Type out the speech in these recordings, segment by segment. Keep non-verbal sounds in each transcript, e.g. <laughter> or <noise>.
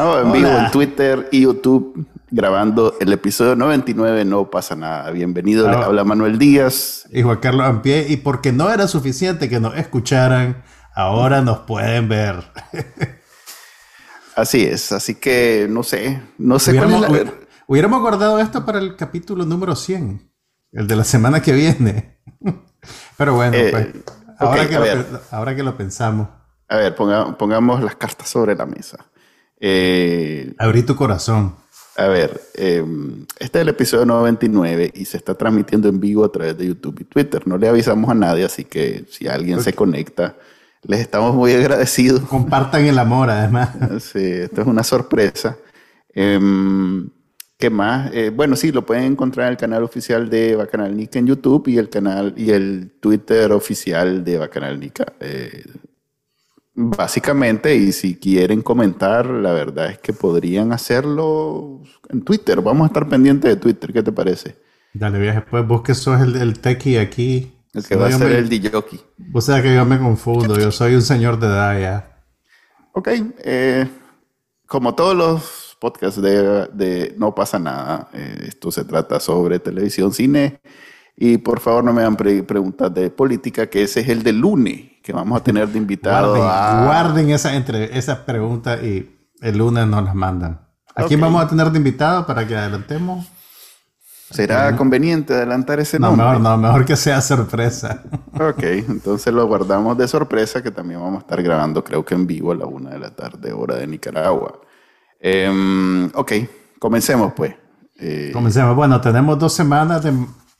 Estamos en vivo en Twitter y YouTube grabando el episodio 99, no pasa nada. Bienvenido, les Ah. habla Manuel Díaz. y Juan Carlos Ampie, y porque no era suficiente que nos escucharan, ahora nos pueden ver. Así es, así que no sé, no sé cuál es Hubiéramos, la... hubiéramos guardado esto para el capítulo número 100, el de la semana que viene. <laughs> Pero bueno, Eh, pues, ahora, que lo, ahora que lo pensamos, A ver, ponga- pongamos las cartas sobre la mesa. Eh, abrí tu corazón. a ver, eh, este es el episodio 99 y se está transmitiendo en vivo a través de YouTube y Twitter. No le avisamos a nadie, así que si alguien se conecta, les estamos muy agradecidos. Compartan el amor, además. <laughs> Sí, esto es una sorpresa. Em, ¿Qué más? Eh, bueno, sí, lo pueden encontrar en el canal oficial de Bacanal Nica en YouTube y el canal y el Twitter oficial de Bacanal Nica. Eh, básicamente, y si quieren comentar, la verdad es que podrían hacerlo en Twitter. Vamos a estar pendientes de Twitter, ¿qué te parece? Dale, viaje, pues vos que sos el, el techie aquí. El que no, va a ser me- el DJ. Vos sabés que yo me confundo, yo soy un señor de edad ya. Ok, eh, como todos los podcasts de, de No pasa nada, eh, esto se trata sobre televisión, cine, y por favor no me hagan pre- preguntas de política, que ese es el de lunes, que vamos a tener de invitado Guarden, a... guarden esa, esas preguntas y el lunes nos las mandan. ¿A quién Ok. vamos a tener de invitado para que adelantemos? ¿Será conveniente adelantar ese No, nombre? mejor no, mejor que sea sorpresa. <laughs> Ok, entonces lo guardamos de sorpresa, que también vamos a estar grabando, creo que en vivo a la una de la tarde, hora de Nicaragua. Em, ok, comencemos pues. Eh, Comencemos. Bueno, tenemos dos semanas de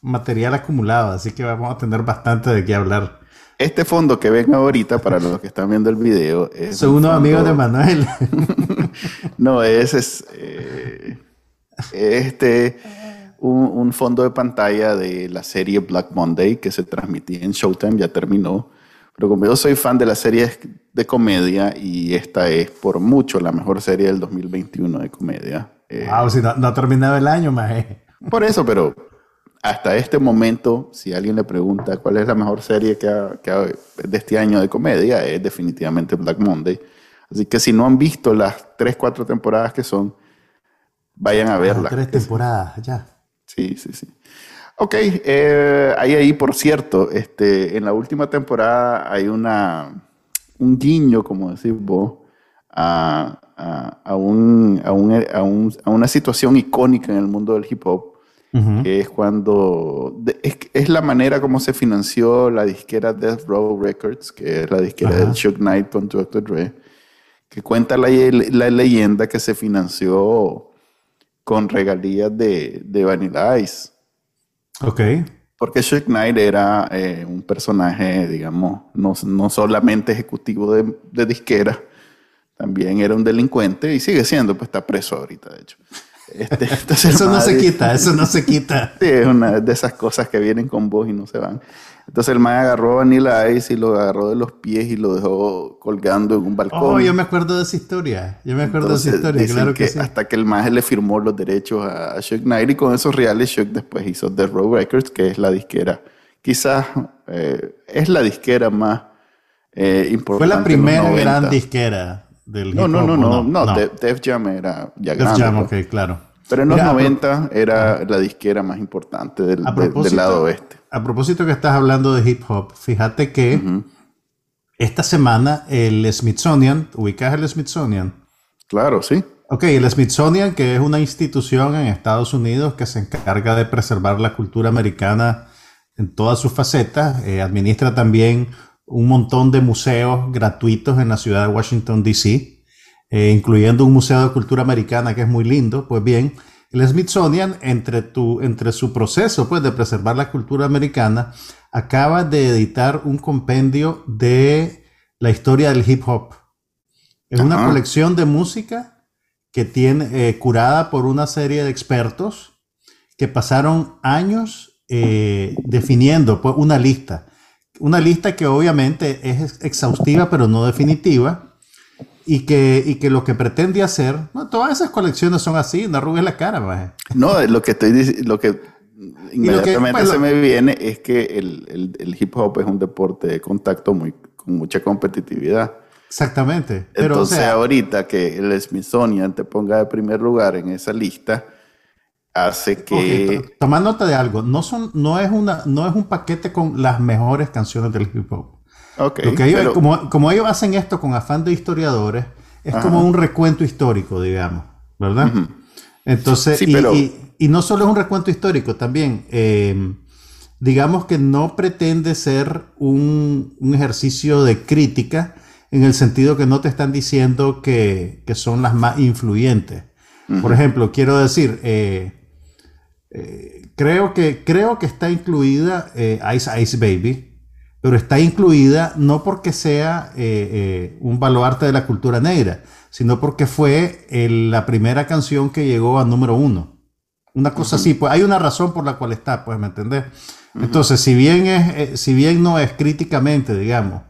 material acumulado, así que vamos a tener bastante de qué hablar. Este fondo que ven ahorita, para los que están viendo el video, es Soy un unos fondo- amigos de Manuel. <laughs> No, ese es eh, este un, un fondo de pantalla de la serie Black Monday que se transmitía en Showtime, ya terminó. Pero como yo soy fan de las series de comedia y esta es por mucho la mejor serie del 2021 de comedia. eh, wow, si no, no ha terminado el año, maje. por eso, pero hasta este momento, si alguien le pregunta cuál es la mejor serie que ha- que ha- de este año de comedia, es definitivamente Black Monday. Así que si no han visto las tres, cuatro temporadas que son, vayan a verlas. Ah, Tres temporadas, ya. Sí, sí, sí. Ok, eh, ahí, ahí, por cierto, este, en la última temporada hay una, un guiño, como decís vos, a, a- a un- a un- a un- a una situación icónica en el mundo del hip hop, Ujú. que es cuando, de- es, es la manera como se financió la disquera Death Row Records, que es la disquera Ajá. del Chuck Knight con Dr. Dre, que cuenta la, la leyenda que se financió con regalías de, de Vanilla Ice. Ok. Porque Chuck Knight era eh, un personaje, digamos, no, no solamente ejecutivo de, de disquera, también era un delincuente y sigue siendo, pues está preso ahorita, de hecho. Este, <laughs> entonces Eso no se quita, eso no se quita. Sí, es una de esas cosas que vienen con vos y no se van. Entonces el man agarró a Vanilla Ice y lo agarró de los pies y lo dejó colgando en un balcón. Oh, yo me acuerdo de esa historia. Yo me acuerdo de esa historia, dicen claro que, sí. Hasta que el maje le firmó los derechos a, Shook Knight y con esos reales Shook después hizo Death Row Records, que es la disquera. Quizás eh, es la disquera más eh, importante. Fue la primera 90. gran disquera del No, hip no, hop, no, ¿o no, no, no. Def, Def Jam era ya Def grande. Jam, pues. ok, claro. Pero en los Mira, a pro- 90 era la disquera más importante del, de- del lado oeste. A propósito que estás hablando de hip hop, fíjate que esta semana el Smithsonian, ubicas el Smithsonian. Claro, sí. Ok, el Smithsonian, que es una institución en Estados Unidos que se encarga de preservar la cultura americana en todas sus facetas, eh, administra también un montón de museos gratuitos en la ciudad de Washington, D.C., eh, incluyendo un museo de cultura americana que es muy lindo. Pues bien, el Smithsonian, entre, tu, entre su proceso pues, de preservar la cultura americana, acaba de editar un compendio de la historia del hip hop. Es una colección de música que tiene eh, curada por una serie de expertos que pasaron años eh, definiendo pues, una lista. Una lista que obviamente es exhaustiva pero no definitiva y que, y que lo que pretende hacer, no, todas esas colecciones son así, no arrugues la cara. Maje. No, lo que estoy diciendo, lo que inmediatamente se me viene es que el, el, el, hip hop es un deporte de contacto muy, con mucha competitividad. Exactamente. Pero, Entonces ahorita que el Smithsonian te ponga de primer lugar en esa lista, hace que... Okay, toma nota de algo, no, son, no, es una, no es un paquete con las mejores canciones del hip hop. Okay, ellos, como, como, ellos hacen esto con afán de historiadores, es como un recuento histórico, digamos, ¿verdad? Entonces, y, y, no solo es un recuento histórico, también, eh, digamos que no pretende ser un, un, ejercicio de crítica en el sentido que no te están diciendo que, que son las más influyentes. Por ejemplo, quiero decir, eh, eh, creo, que, creo que está incluida eh, Ice Ice Baby, pero está incluida no porque sea eh, un baluarte de la cultura negra, sino porque fue la primera canción que llegó a número uno. Una cosa así, pues hay una razón por la cual está, pues, ¿me entendés? Entonces, si bien, es, si bien no es críticamente, digamos,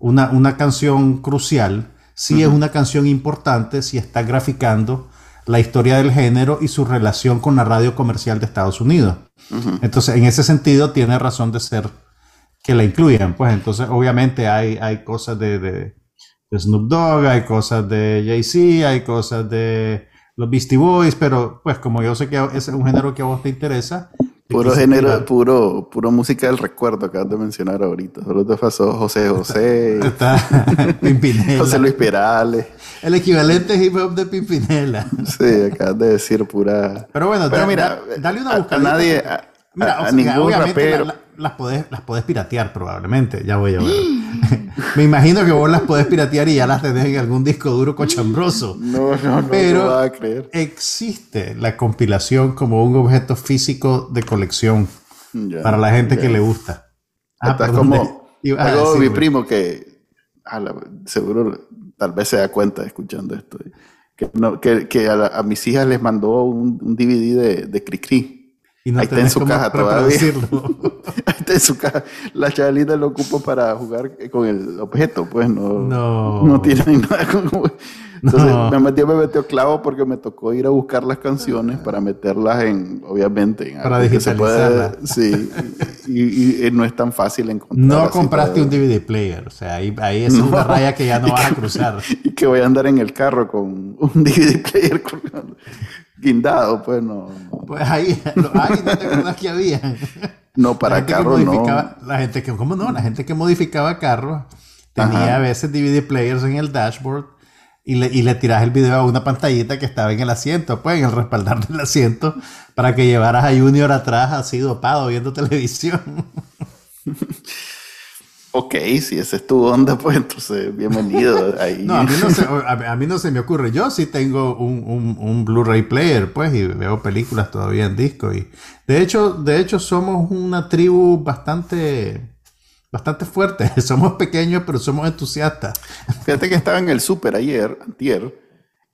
una, una canción crucial, sí es una canción importante si está graficando la historia del género y su relación con la radio comercial de Estados Unidos. Entonces, en ese sentido, tiene razón de ser que la incluyan. Pues entonces, obviamente, hay, hay cosas de, de, Snoop Dogg, hay cosas de Jay-Z, hay cosas de los Beastie Boys, pero pues como yo sé que es un género que a vos te interesa, Puro género, puro, puro música del recuerdo, acabas de mencionar ahorita. Solo te pasó José José. <laughs> Pimpinela. José Luis Perales. El equivalente hip hop de Pimpinela. Sí, acabas de decir pura. Pero bueno, Pero mira, dale una buscadita. A nadie. mira, a, ningún rapero. Las, podés, las podés piratear probablemente. Ya voy a ver. <laughs> Me imagino que vos las podés piratear y ya las tenés en algún disco duro cochambroso. <laughs> No, no, no. Pero no a creer. existe la compilación como un objeto físico de colección para la gente que le gusta. Ah, Estás como, como <laughs> mi primo que seguro tal vez se da cuenta escuchando esto. Que, no, que, que a, mis hijas les mandó un, un DVD de, de Cricri. Y no Ahí está en su caja todavía. <laughs> Ahí está en su caja. La chavalita lo ocupo para jugar con el objeto, pues no, no. no tiene <laughs> nada. Como, entonces me metió, me metió clavo porque me tocó ir a buscar las canciones para meterlas en, obviamente, en para digitalizarlas. Sí, y, y, no es tan fácil encontrar. No compraste un DVD player, o sea, ahí, ahí es una raya que ya no <laughs> vas a cruzar. y que voy a andar en el carro con un DVD player guindado, pues no. Pues ahí, ahí no te acuerdas que había. No, para carros no. La gente que, ¿cómo no? La gente que modificaba carros tenía a veces DVD players en el dashboard y le, y le tiras el video a una pantallita que estaba en el asiento, pues en el respaldar del asiento, para que llevaras a Junior atrás así dopado viendo televisión. <laughs> ok, si esa es tu onda, <laughs> pues entonces bienvenido. Ahí. No, a mí no, se, a, mí no se me ocurre. Yo sí tengo un, un, un Blu-ray player, pues, y veo películas todavía en disco. Y de hecho, de hecho, somos una tribu bastante bastante fuerte. <laughs> Somos pequeños, pero somos entusiastas. Fíjate que estaba en el súper ayer, antier,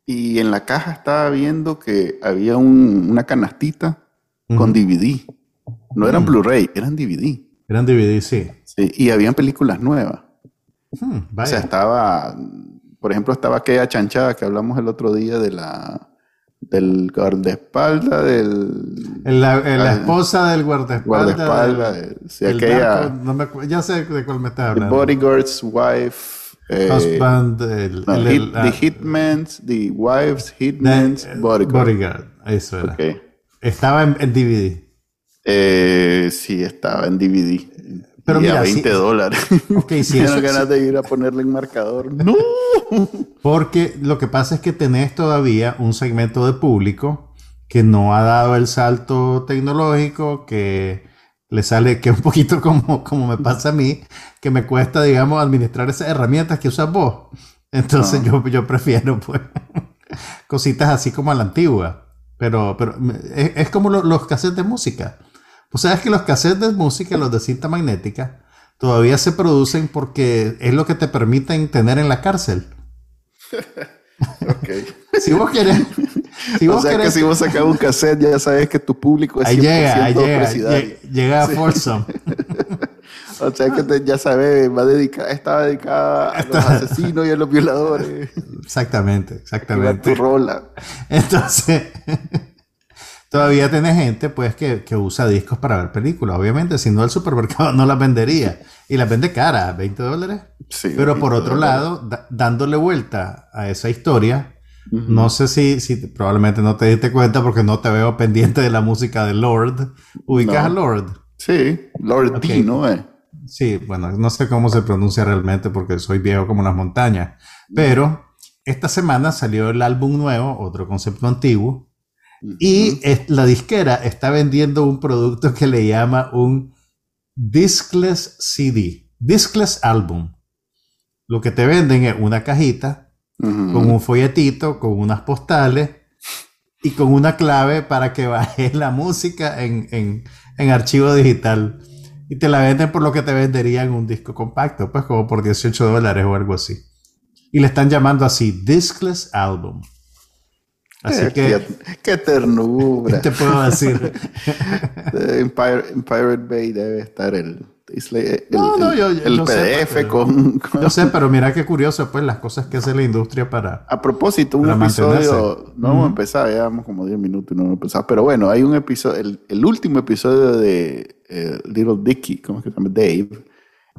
y en la caja estaba viendo que había un, una canastita con DVD. No eran Blu-ray, eran DVD. Eran DVD, sí. Sí, y habían películas nuevas. o sea, estaba, por ejemplo, estaba aquella chanchada que hablamos el otro día de la del guardaespaldas, del... La, la esposa del sí, aquella... no me, ya sé de cuál me está hablando. The Bodyguard's Wife. Eh, Husband, el, no, el, hit, The Hitman's, The Wife's Hitman's the, Bodyguard. Bodyguard, eso era. Okay. Estaba en, en DVD. Eh, sí, estaba en DVD. Pero y mira, a 20 si, dólares. Ok, si <laughs> eso, ganas de ir a ponerle en marcador. <laughs> ¡No! Porque lo que pasa es que tenés todavía un segmento de público que no ha dado el salto tecnológico, que le sale que un poquito <laughs> como, como me pasa a mí, que me cuesta, digamos, administrar esas herramientas que usas vos. Entonces yo, yo prefiero, pues, cositas así como a la antigua. Pero, pero es, es como lo, los cassettes de música. Pues sabes que los cassettes de música, los de cinta magnética, todavía se producen porque es lo que te permiten tener en la cárcel. <laughs> ok. <laughs> Si vos querés. Si o vos sea que querés si vos sacas un cassette, ya sabes que tu público es 100% ahí llega, ahí llega. Llega a Folsom. <laughs> O sea que te- ya sabes, va dedicada, estaba dedicada a los asesinos y a los violadores. Exactamente, Y va tu exactamente. rola. Entonces, todavía tenés gente pues que, que usa discos para ver películas. Obviamente, si no el supermercado <laughs> no las vendería. Y las vende cara, 20 dólares. Sí, Pero por 20 otro dólares. lado, da- dándole vuelta a esa historia, no sé si, si probablemente no te diste cuenta porque no te veo <laughs> pendiente de la música de Lord. ¿Ubicas No. a Lord? Sí, Lord Ok. D, ¿no? Eh? Sí, bueno, no sé cómo se pronuncia realmente porque soy viejo como las montañas. Pero esta semana salió el álbum nuevo, otro concepto antiguo, y la disquera está vendiendo un producto que le llama un discless CD, discless album. Lo que te venden es una cajita con un folletito, con unas postales y con una clave para que bajes la música en, en- en archivo digital. Y te la venden por lo que te venderían un disco compacto, pues como por 18 dólares o algo así. Y le están llamando así Discless Album. Así Eh, que, qué, qué ternura. ¿qué <laughs> te puedo decir? <laughs> En, Pir- en Pirate Bay debe estar el, el, No, no, yo- el yo sé, PDF pero- con, con- Yo sé, pero mira qué curioso, pues las cosas que hace la industria para... A propósito, un episodio, no hemos Ujú. empezado, llevamos como 10 minutos y no hemos empezado, pero bueno, hay un episodio, el, el último episodio de eh, Little Dicky, ¿cómo es que se llama? Dave.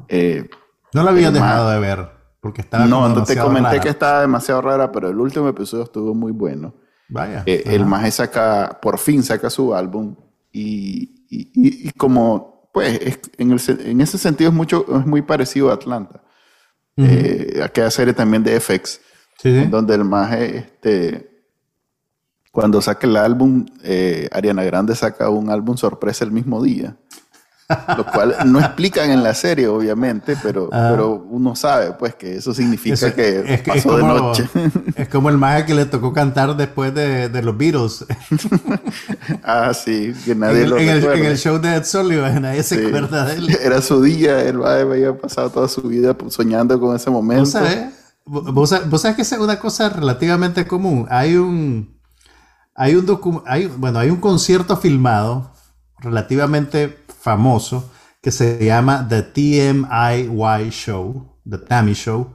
eh, No la había dejado ma- de ver, porque estaba no, te comenté rara. que estaba demasiado rara, pero el último episodio estuvo muy bueno. Vaya. Eh, el maje saca, por fin saca su álbum y, y- y- y como, pues, es- en, el en ese sentido es, mucho, es muy parecido a Atlanta. Eh, aquella serie también de FX, Sí, sí. en donde el maje, este, cuando saca el álbum, eh, Ariana Grande saca un álbum sorpresa el mismo día. <laughs> Lo cual no explican en la serie, obviamente, pero, <laughs> Ah. pero uno sabe, pues, que eso significa Eso- que es, que- es pasó de noche. <laughs> es como el mago que le tocó cantar después de, de los Beatles. ah, sí, que nadie lo en el- en el show de Ed Sullivan, nadie se Sí. acuerda de él. Era su día, maje había pasado toda su vida soñando con ese momento. ¿Vos sabés? Vos, vos sabés- vos sabés que es una cosa relativamente común. Hay un, hay un docu- hay, bueno, hay un concierto filmado relativamente famoso que se llama The TMIY Show, The Tammy Show,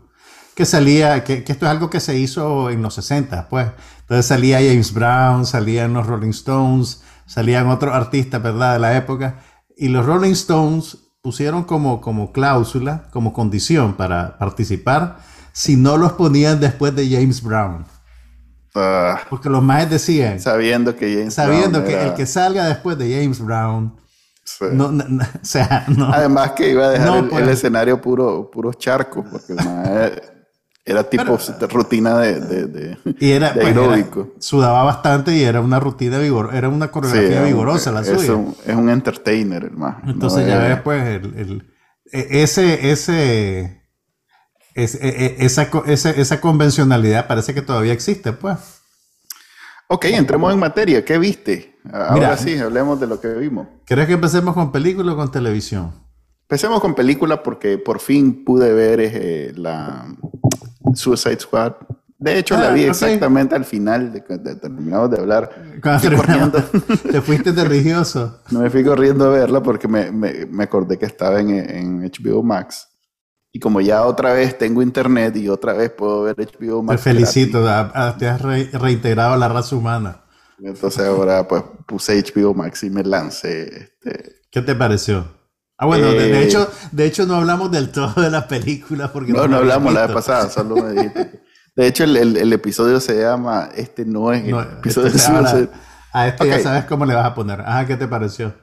que salía, que, que esto es algo que se hizo en los 60, pues. Entonces salía James Brown, salían los Rolling Stones, salían otros artistas, ¿verdad?, de la época. Y los Rolling Stones pusieron como, como cláusula, como condición para participar, si no los ponían después de James Brown. Ah, Porque los maes decían, sabiendo que James sabiendo Brown que era- el que salga después de James Brown, sí. no, no- no, <laughs> o sea, no. Además que iba a dejar el, pues. el escenario puro, puros charcos, porque era tipo rutina de, de, de- Y era, de pues, era- sudaba bastante y era una rutina vigor, era una coreografía es vigorosa la es suya. Un, es un entertainer, el más. Entonces ya ves, pues, el, el- e- ese, ese, es- e- e- esa, ese- esa convencionalidad parece que todavía existe, pues. Ok, entremos en materia. ¿Qué viste? Ahora Mira. sí, hablemos de lo que vimos. ¿Querés que empecemos con película o con televisión? Empecemos con película porque por fin pude ver eh, la Suicide Squad. De hecho, la Ah, vi ok. exactamente al final de de- terminamos de hablar. Corriendo. <laughs> Te fuiste de religioso. No me fui corriendo a verla porque me, me- me acordé que estaba en, en HBO Max. Y como ya otra vez tengo internet y otra vez puedo ver HBO Te Max. felicito, a- a- te has re- reintegrado a la raza humana. Entonces ahora pues puse HBO Max y me lancé. Este. ¿Qué te pareció? Ah, bueno, de, de Eh, hecho, de hecho no hablamos del todo de la película porque No, no habías hablamos la vez pasada, solo me dijiste. De hecho, el, el- el episodio se llama Este no es el No, episodio de ahora, Suicide. a este ya sabes cómo le vas a poner. Ajá, ¿qué te pareció?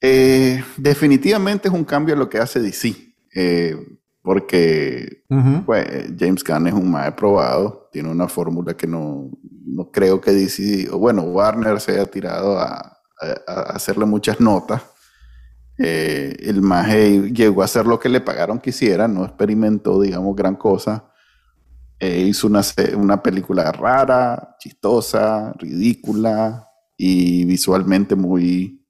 Eh, definitivamente es un cambio a lo que hace DC. eh, porque Ujú. pues, James Gunn es un más probado. Tiene una fórmula que no, no creo que DC, o bueno, Warner se haya tirado a, a- a hacerle muchas notas. Eh, el maje llegó a hacer lo que le pagaron que hiciera, no experimentó, digamos, gran cosa. Eh, hizo una, una película rara, chistosa, ridícula y visualmente muy,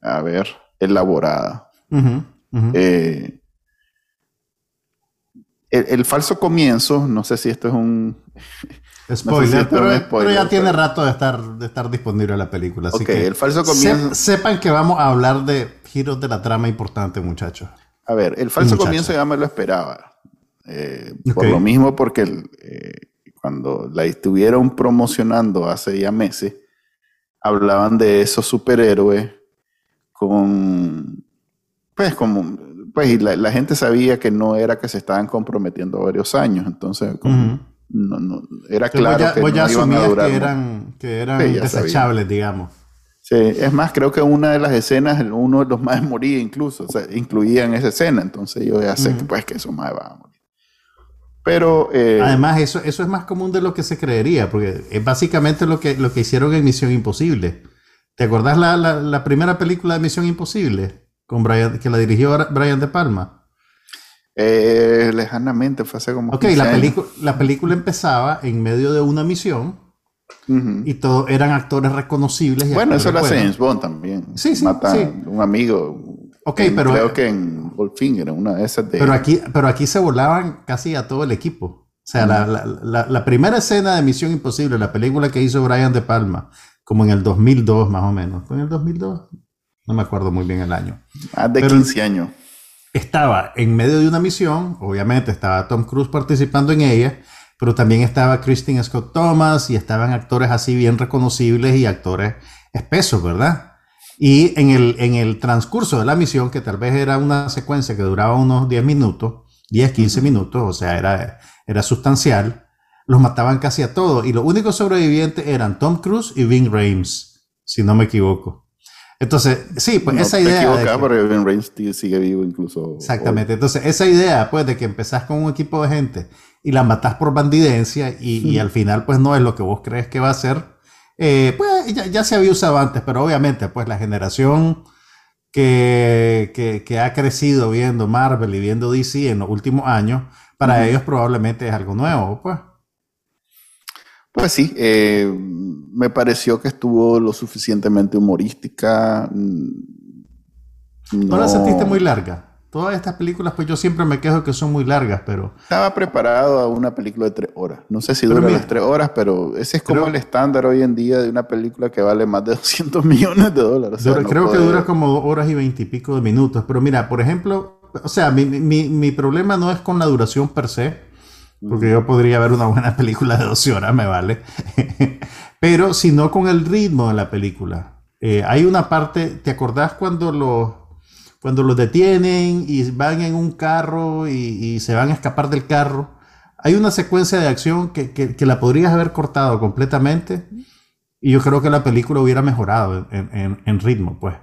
a ver, elaborada. Ujú, ujú. Eh, el, falso comienzo, no sé si esto es un... <laughs> Spoiler, pero, ya tiene rato de estar, de estar disponible la película. Así que el falso comienzo... sepan que vamos a hablar de giros de la trama importante, muchachos. A ver, el falso comienzo ya me lo esperaba. Eh, por lo mismo, porque eh, cuando la estuvieron promocionando hace ya meses, hablaban de esos superhéroes con, pues, como, pues, y la, gente sabía que no era que se estaban comprometiendo varios años, entonces, como, no, no, era claro que no iban a durar. Que eran, que eran desechables, digamos. Sí, es más, creo que una de las escenas, uno de los más moría incluso, o sea, incluían esa escena, entonces yo ya sé que pues que eso más va a morir. Pero... Eh, Además, eso, eso es más común de lo que se creería, porque es básicamente lo que, lo que hicieron en Misión Imposible. ¿Te acordás la, la, primera película de Misión Imposible? Con Brian, que la dirigió Brian De Palma. Eh, lejanamente, fue hace como. Ok, la, la película empezaba en medio de una misión y todos eran actores reconocibles. bueno, eso lo hace James Bond también. Sí, sí. Mata un amigo. Ok, pero. Creo que en Goldfinger, una de esas de. Pero aquí, pero aquí se volaban casi a todo el equipo. O sea, la, la, la, primera escena de Misión Imposible, la película que hizo Brian De Palma, como en el 2002 más o menos. ¿Fue en el 2002? No me acuerdo muy bien el año. Más de 15 años. Estaba en medio de una misión, obviamente estaba Tom Cruise participando en ella, pero también estaba Christine Scott Thomas y estaban actores así bien reconocibles y actores espesos, ¿verdad? Y en el, en el transcurso de la misión, que tal vez era una secuencia que duraba unos 10 minutos, 10, 15 minutos, o sea, era, era sustancial, los mataban casi a todos. Y los únicos sobrevivientes eran Tom Cruise y Ving Rhames, si no me equivoco. Entonces, sí, pues esa idea. Te porque Ving Rhames sigue vivo incluso. Exactamente. Entonces, esa idea, pues, de que empezás con un equipo de gente y la matás por bandidencia y, al final pues no es lo que vos crees que va a ser, eh, pues ya, se había usado antes, pero obviamente pues la generación que, que, ha crecido viendo Marvel y viendo DC en los últimos años, para ellos probablemente es algo nuevo, pues. Pues sí, eh, me pareció que estuvo lo suficientemente humorística. ¿No, ¿No la sentiste muy larga? todas estas películas, pues yo siempre me quejo que son muy largas, pero... Estaba preparado a una película de tres horas. No sé si dura las tres horas, pero ese es como el estándar hoy en día de una película que vale más de <laughs> 200 millones de dólares. creo que dura como dos horas y veintipico de minutos. Pero mira, por ejemplo, o sea, mi, mi, mi, problema no es con la duración per se, porque yo podría ver una buena película de 12 horas, me vale. <laughs> pero sino con el ritmo de la película. Eh, hay una parte, ¿te acordás cuando los cuando los detienen y van en un carro y, se van a escapar del carro, hay una secuencia de acción que, que, la podrías haber cortado completamente y yo creo que la película hubiera mejorado en, en, ritmo, pues.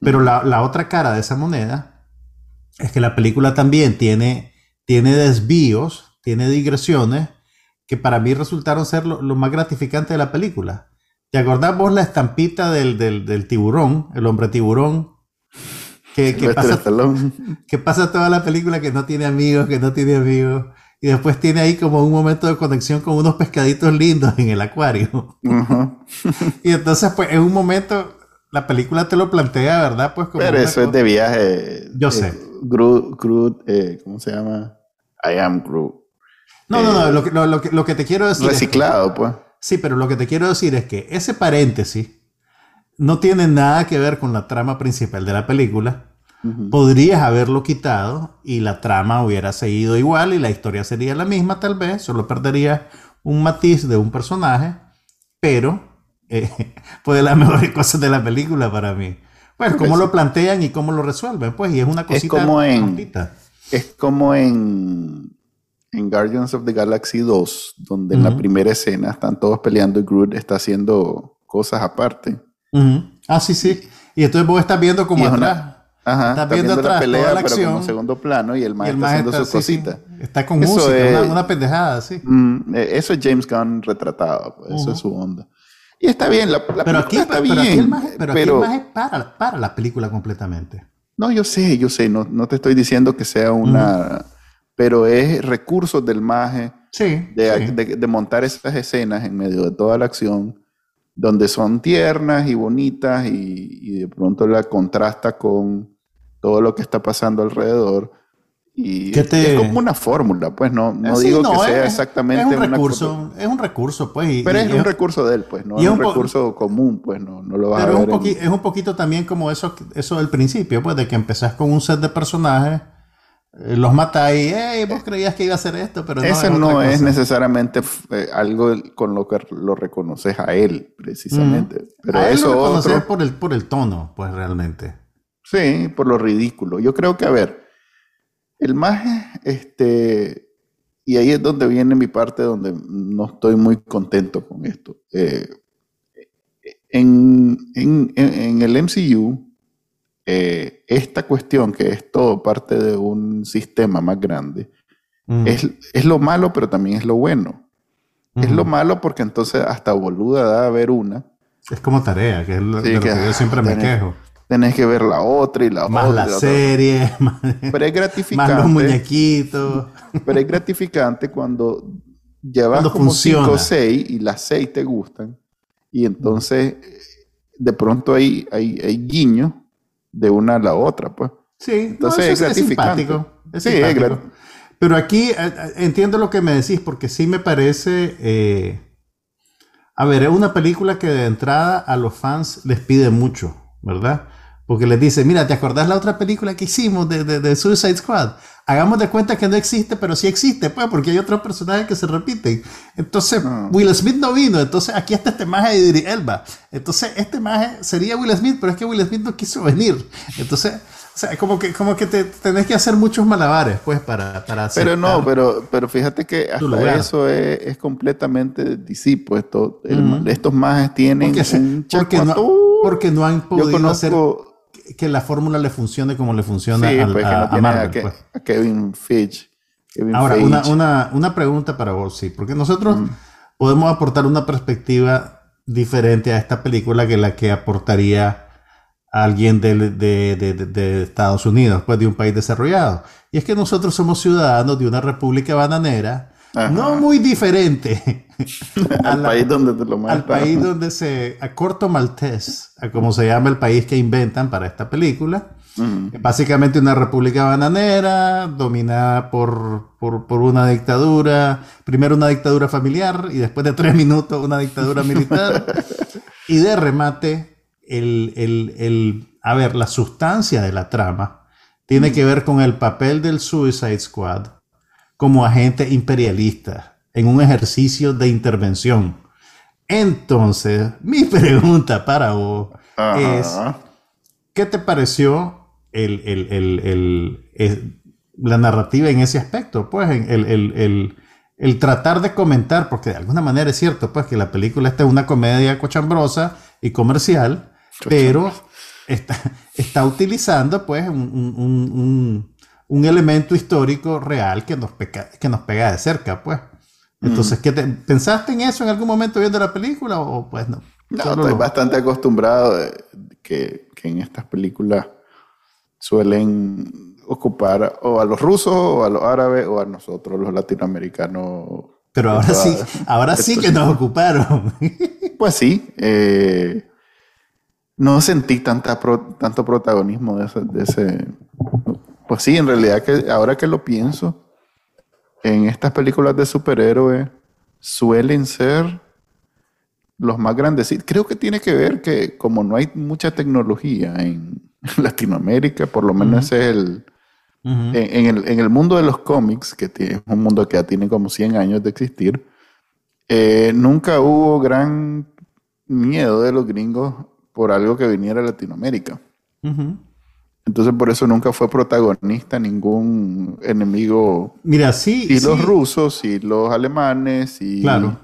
Pero la, la, otra cara de esa moneda es que la película también tiene, tiene desvíos, tiene digresiones que para mí resultaron ser lo, más gratificante de la película. ¿Te acordás vos la estampita del, del, del tiburón, el hombre tiburón, que, pasa, que pasa toda la película que no tiene amigos, que no tiene amigos. Y después tiene ahí como un momento de conexión con unos pescaditos lindos en el acuario. <laughs> y entonces, pues, en un momento, la película te lo plantea, ¿verdad? Pues como Pero eso es de viaje. Yo sé. Groot, eh, ¿cómo se llama? I am Groot. No, no, no, lo que, lo, que, lo que te quiero decir. Reciclado, pues. Sí, pero lo que te quiero decir es que ese paréntesis no tiene nada que ver con la trama principal de la película. Podrías haberlo quitado y la trama hubiera seguido igual y la historia sería la misma tal vez, solo perdería un matiz de un personaje, pero eh, <laughs> fue de las mejores <laughs> cosas de la película para mí. Pues cómo lo plantean y cómo lo resuelven, pues, y es una cosita es como en, Es como en, en Guardians of the Galaxy 2, donde en la primera escena están todos peleando y Groot está haciendo cosas aparte. Ah, sí, sí. Y entonces vos estás viendo como atrás. ajá, estás viendo, atrás la pelea, la acción, pero como segundo plano y el maestro está haciendo sus cositas. Está con música, una, pendejada, sí. Mm, eh, eso es James Gunn retratado, pues, eso es su onda. Y está bien, la, pero aquí, está bien. Aquí el maje, pero, aquí el para, para la película completamente. No, yo sé, yo sé, no, no te estoy diciendo que sea una... Pero es recursos del maje sí, de, De, de montar esas escenas en medio de toda la acción donde son tiernas y bonitas y, de pronto la contrasta con todo lo que está pasando alrededor Y es como una fórmula, pues no, no digo que sea exactamente es un recurso, es un recurso, pues. pero es un recurso de él, pues, no es un, recurso común, pues no, no lo vas a ver. Es un, es un poquito también como eso, eso del principio, pues, de que empezás con un set de personajes, eh, los matáis, hey, vos creías que iba a hacer esto, pero no. Ese no es necesariamente eh, algo con lo que lo reconoces a él, precisamente. Pero a él eso lo reconoces por el, por el tono, pues realmente. Sí, por lo ridículo. Yo creo que, a ver el más, este, y ahí es donde viene mi parte donde no estoy muy contento con esto. Eh, en, el MCU, eh, esta cuestión que es todo parte de un sistema más grande, mm. es, lo malo, pero también es lo bueno. Es lo malo porque entonces hasta boluda da a ver una. Es como tarea, que es lo, que, yo siempre me quejo tenés que ver la otra y la otra. Más la serie, <laughs> más, pero es gratificante. Más los muñequitos. Pero es gratificante cuando llevas como cinco o seis y las seis te gustan. Y entonces de pronto hay, hay, hay guiños de una a la otra, pues. Sí, entonces es, gratificante. Es sí, Es Pero aquí eh, eh, entiendo lo que me decís, porque sí me parece. Eh, a ver, es una película que de entrada a los fans les pide mucho, ¿verdad? Porque les dice, mira, ¿te acordás la otra película que hicimos de, de, Suicide Squad? Hagamos de cuenta que no existe, pero sí existe, pues, porque hay otros personajes que se repiten. Entonces, ah. Will Smith no vino, entonces aquí está este maje de Idris Elba. Entonces, este maje sería Will Smith, pero es que Will Smith no quiso venir. Entonces, o sea, como que, como que te, tenés que hacer muchos malabares, pues, para, para hacer. Pero no, pero, pero fíjate que hasta eso es, es, completamente discípulo. Esto, Estos majes tienen porque, un porque, no, porque no han podido hacer que la fórmula le funcione como le funciona a, pues, pues. a, Kevin Feige. Ahora, Una, una, una, pregunta para vos, sí, porque nosotros mm. podemos aportar una perspectiva diferente a esta película que la que aportaría a alguien de, de, de, de, Estados Unidos, pues de un país desarrollado. Y es que nosotros somos ciudadanos de una república bananera no muy diferente <laughs> al país donde te lo Al país donde se, a corto maltés, a como se llama el país que inventan para esta película. Básicamente una república bananera, dominada por, por, por, una dictadura, primero una dictadura familiar y después de tres minutos una dictadura militar. <laughs> y de remate, el, el, el, a ver, la sustancia de la trama tiene que ver con el papel del Suicide Squad como agente imperialista en un ejercicio de intervención. Entonces, mi <laughs> pregunta para vos es, ¿qué te pareció la narrativa en ese aspecto? Pues el, tratar de comentar, porque de alguna manera es cierto, pues que la película está es una comedia cochambrosa y comercial, pero está, está utilizando pues un un elemento histórico real que nos, que nos pega de cerca, pues. Entonces, ¿qué te, ¿pensaste en eso en algún momento viendo la película o pues no? No, estoy bastante acostumbrado que, que, en estas películas suelen ocupar o a los rusos o a los árabes o a nosotros los latinoamericanos. Pero ahora sí, ahora sí que nos ocuparon. <laughs> Pues sí. Eh, no sentí tanta tanto protagonismo de de ese pues sí, en realidad que ahora que lo pienso, en estas películas de superhéroes suelen ser los más grandes. Creo que tiene que ver que como no hay mucha tecnología en <laughs> Latinoamérica, por lo menos es el, en, el, mundo de los cómics, que es un mundo que ya tiene como 100 años de existir, eh, nunca hubo gran miedo de los gringos por algo que viniera a Latinoamérica. Entonces por eso nunca fue protagonista ningún enemigo. Mira, sí. Y los rusos, y los alemanes, y claro.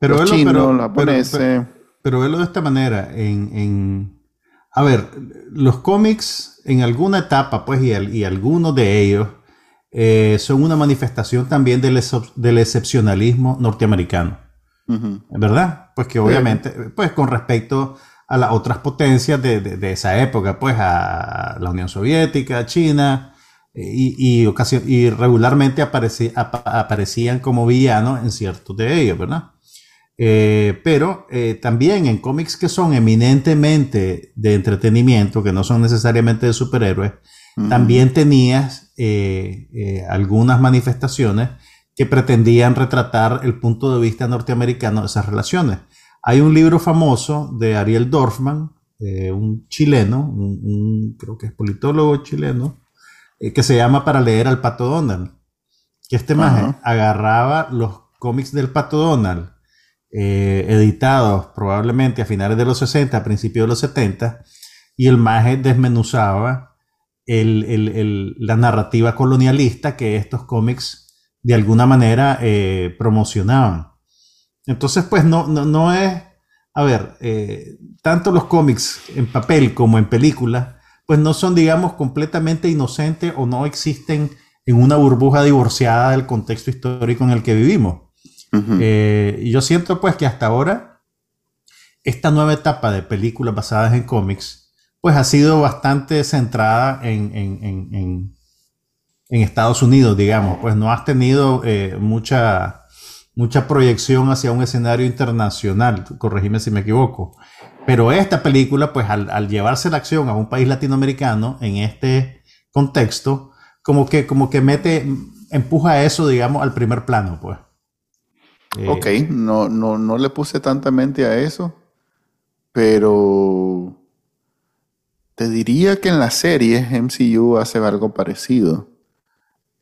pero los chinos, los japoneses. Pero, velo de esta manera. En, a ver, los cómics en alguna etapa, pues, y, y algunos de ellos eh, son una manifestación también del, del excepcionalismo norteamericano. ¿Verdad? Pues que obviamente, pues con respecto a las otras potencias de, de, esa época, pues a la Unión Soviética, China, y, y, y regularmente aparecían como villanos en ciertos de ellos, ¿verdad? Eh, pero eh, también en cómics que son eminentemente de entretenimiento, que no son necesariamente de superhéroes, también tenías eh, eh, algunas manifestaciones que pretendían retratar el punto de vista norteamericano de esas relaciones. Hay un libro famoso de Ariel Dorfman, eh, un chileno, un, creo que es politólogo chileno, que se llama Para leer al Pato Donald. Que este maje agarraba los cómics del Pato Donald, editados probablemente a finales de los 60, a principios de los 70, y el maje desmenuzaba la narrativa colonialista que estos cómics de alguna manera eh, promocionaban. Entonces, pues no, no, es, a ver, eh, tanto los cómics en papel como en película, pues no son, digamos, completamente inocentes o no existen en una burbuja divorciada del contexto histórico en el que vivimos. Eh, y yo siento pues que hasta ahora esta nueva etapa de películas basadas en cómics pues ha sido bastante centrada en, en, Estados Unidos, digamos, pues no has tenido eh, mucha, mucha proyección hacia un escenario internacional, corregime si me equivoco. Pero esta película, pues al, llevarse la acción a un país latinoamericano en este contexto, como que, como que mete, empuja eso, digamos, al primer plano, pues. Eh, ok, no, no, no le puse tanta mente a eso, pero te diría que en las series MCU hace algo parecido.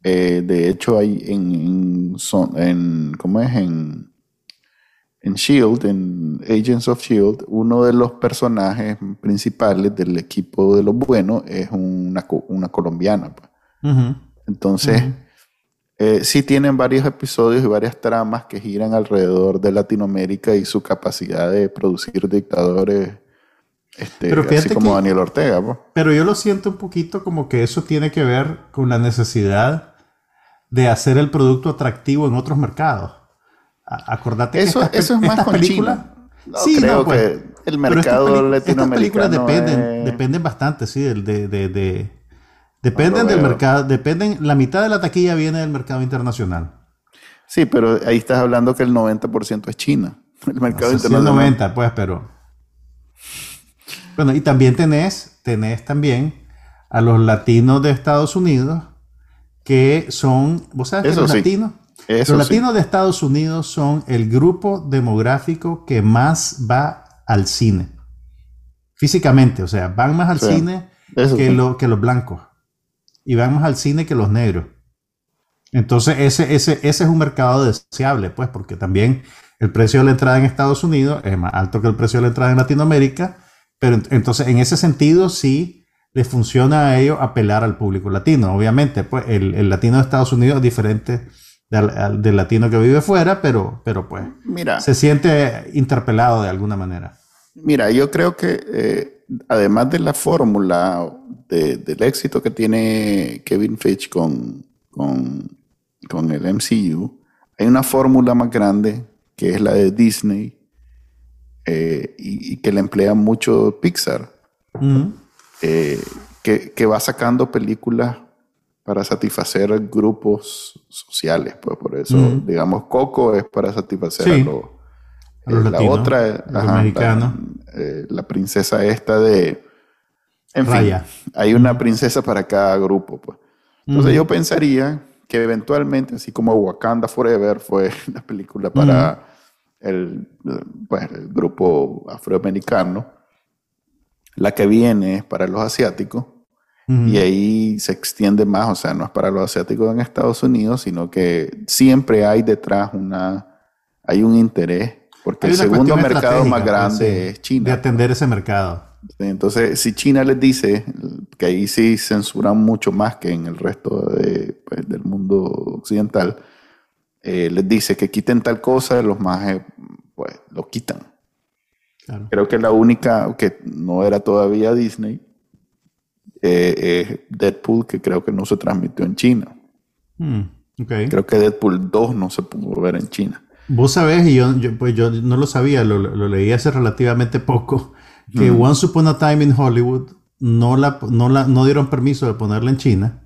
Eh, de hecho, hay en, en, ¿cómo es? En, en Shield, en Agents of Shield, uno de los personajes principales del equipo de los buenos es una, una colombiana. Pues. Entonces, eh, sí tienen varios episodios y varias tramas que giran alrededor de Latinoamérica y su capacidad de producir dictadores este, pero así como Daniel Ortega. Pero yo lo siento un poquito como que eso tiene que ver con la necesidad de hacer el producto atractivo en otros mercados. acordate eso, que eso es más con China. sí, creo pues, que el mercado latinoamericano. Estas películas dependen, dependen bastante, sí, de, de, de, dependen del mercado, dependen, la mitad de la taquilla viene del mercado internacional. Sí, pero ahí estás hablando que el 90% es China. <laughs> El mercado internacional. Sí, el 90, pues, pero bueno, y también tenés, tenés también a los latinos de Estados Unidos que son, ¿vos sabes que los latinos? los latinos de Estados Unidos son el grupo demográfico que más va al cine. Físicamente, o sea, van más al cine que, lo, que los blancos. Y van más al cine que los negros. Entonces, ese, ese, ese es un mercado deseable, pues, porque también el precio de la entrada en Estados Unidos es más alto que el precio de la entrada en Latinoamérica pero entonces, en ese sentido, sí le funciona a ellos apelar al público latino. Obviamente, pues el, latino de Estados Unidos es diferente del, latino que vive fuera, pero, pero pues Mira, se siente interpelado de alguna manera. Mira, yo creo que eh, además de la fórmula del éxito que tiene Kevin Feige con, con, con el MCU, hay una fórmula más grande que es la de Disney eh, y, que le emplea mucho Pixar, eh, que, va sacando películas para satisfacer grupos sociales, pues por eso, digamos, Coco es para satisfacer a, los, eh, la otra, la, princesa esta de, en fin, hay una princesa para cada grupo, pues. Entonces yo pensaría que eventualmente, así como Wakanda Forever fue <laughs> la película para el, pues, el grupo afroamericano. La que viene es para los asiáticos y ahí se extiende más, o sea, no es para los asiáticos en Estados Unidos, sino que siempre hay detrás una, hay un interés, porque el segundo mercado más grande es China. De atender ese mercado. Entonces, si China les dice que ahí sí censuran mucho más que en el resto de, pues, del mundo occidental, eh, les dice que quiten tal cosa, los más eh, pues lo quitan. Creo que la única que no era todavía Disney eh, es Deadpool, que creo que no se transmitió en China. Hmm, creo que Deadpool 2 no se pudo ver en China. Vos sabés, y yo, pues yo no lo sabía, lo, leí hace relativamente poco, que Once Upon a Time in Hollywood no, la, no, la, no dieron permiso de ponerla en China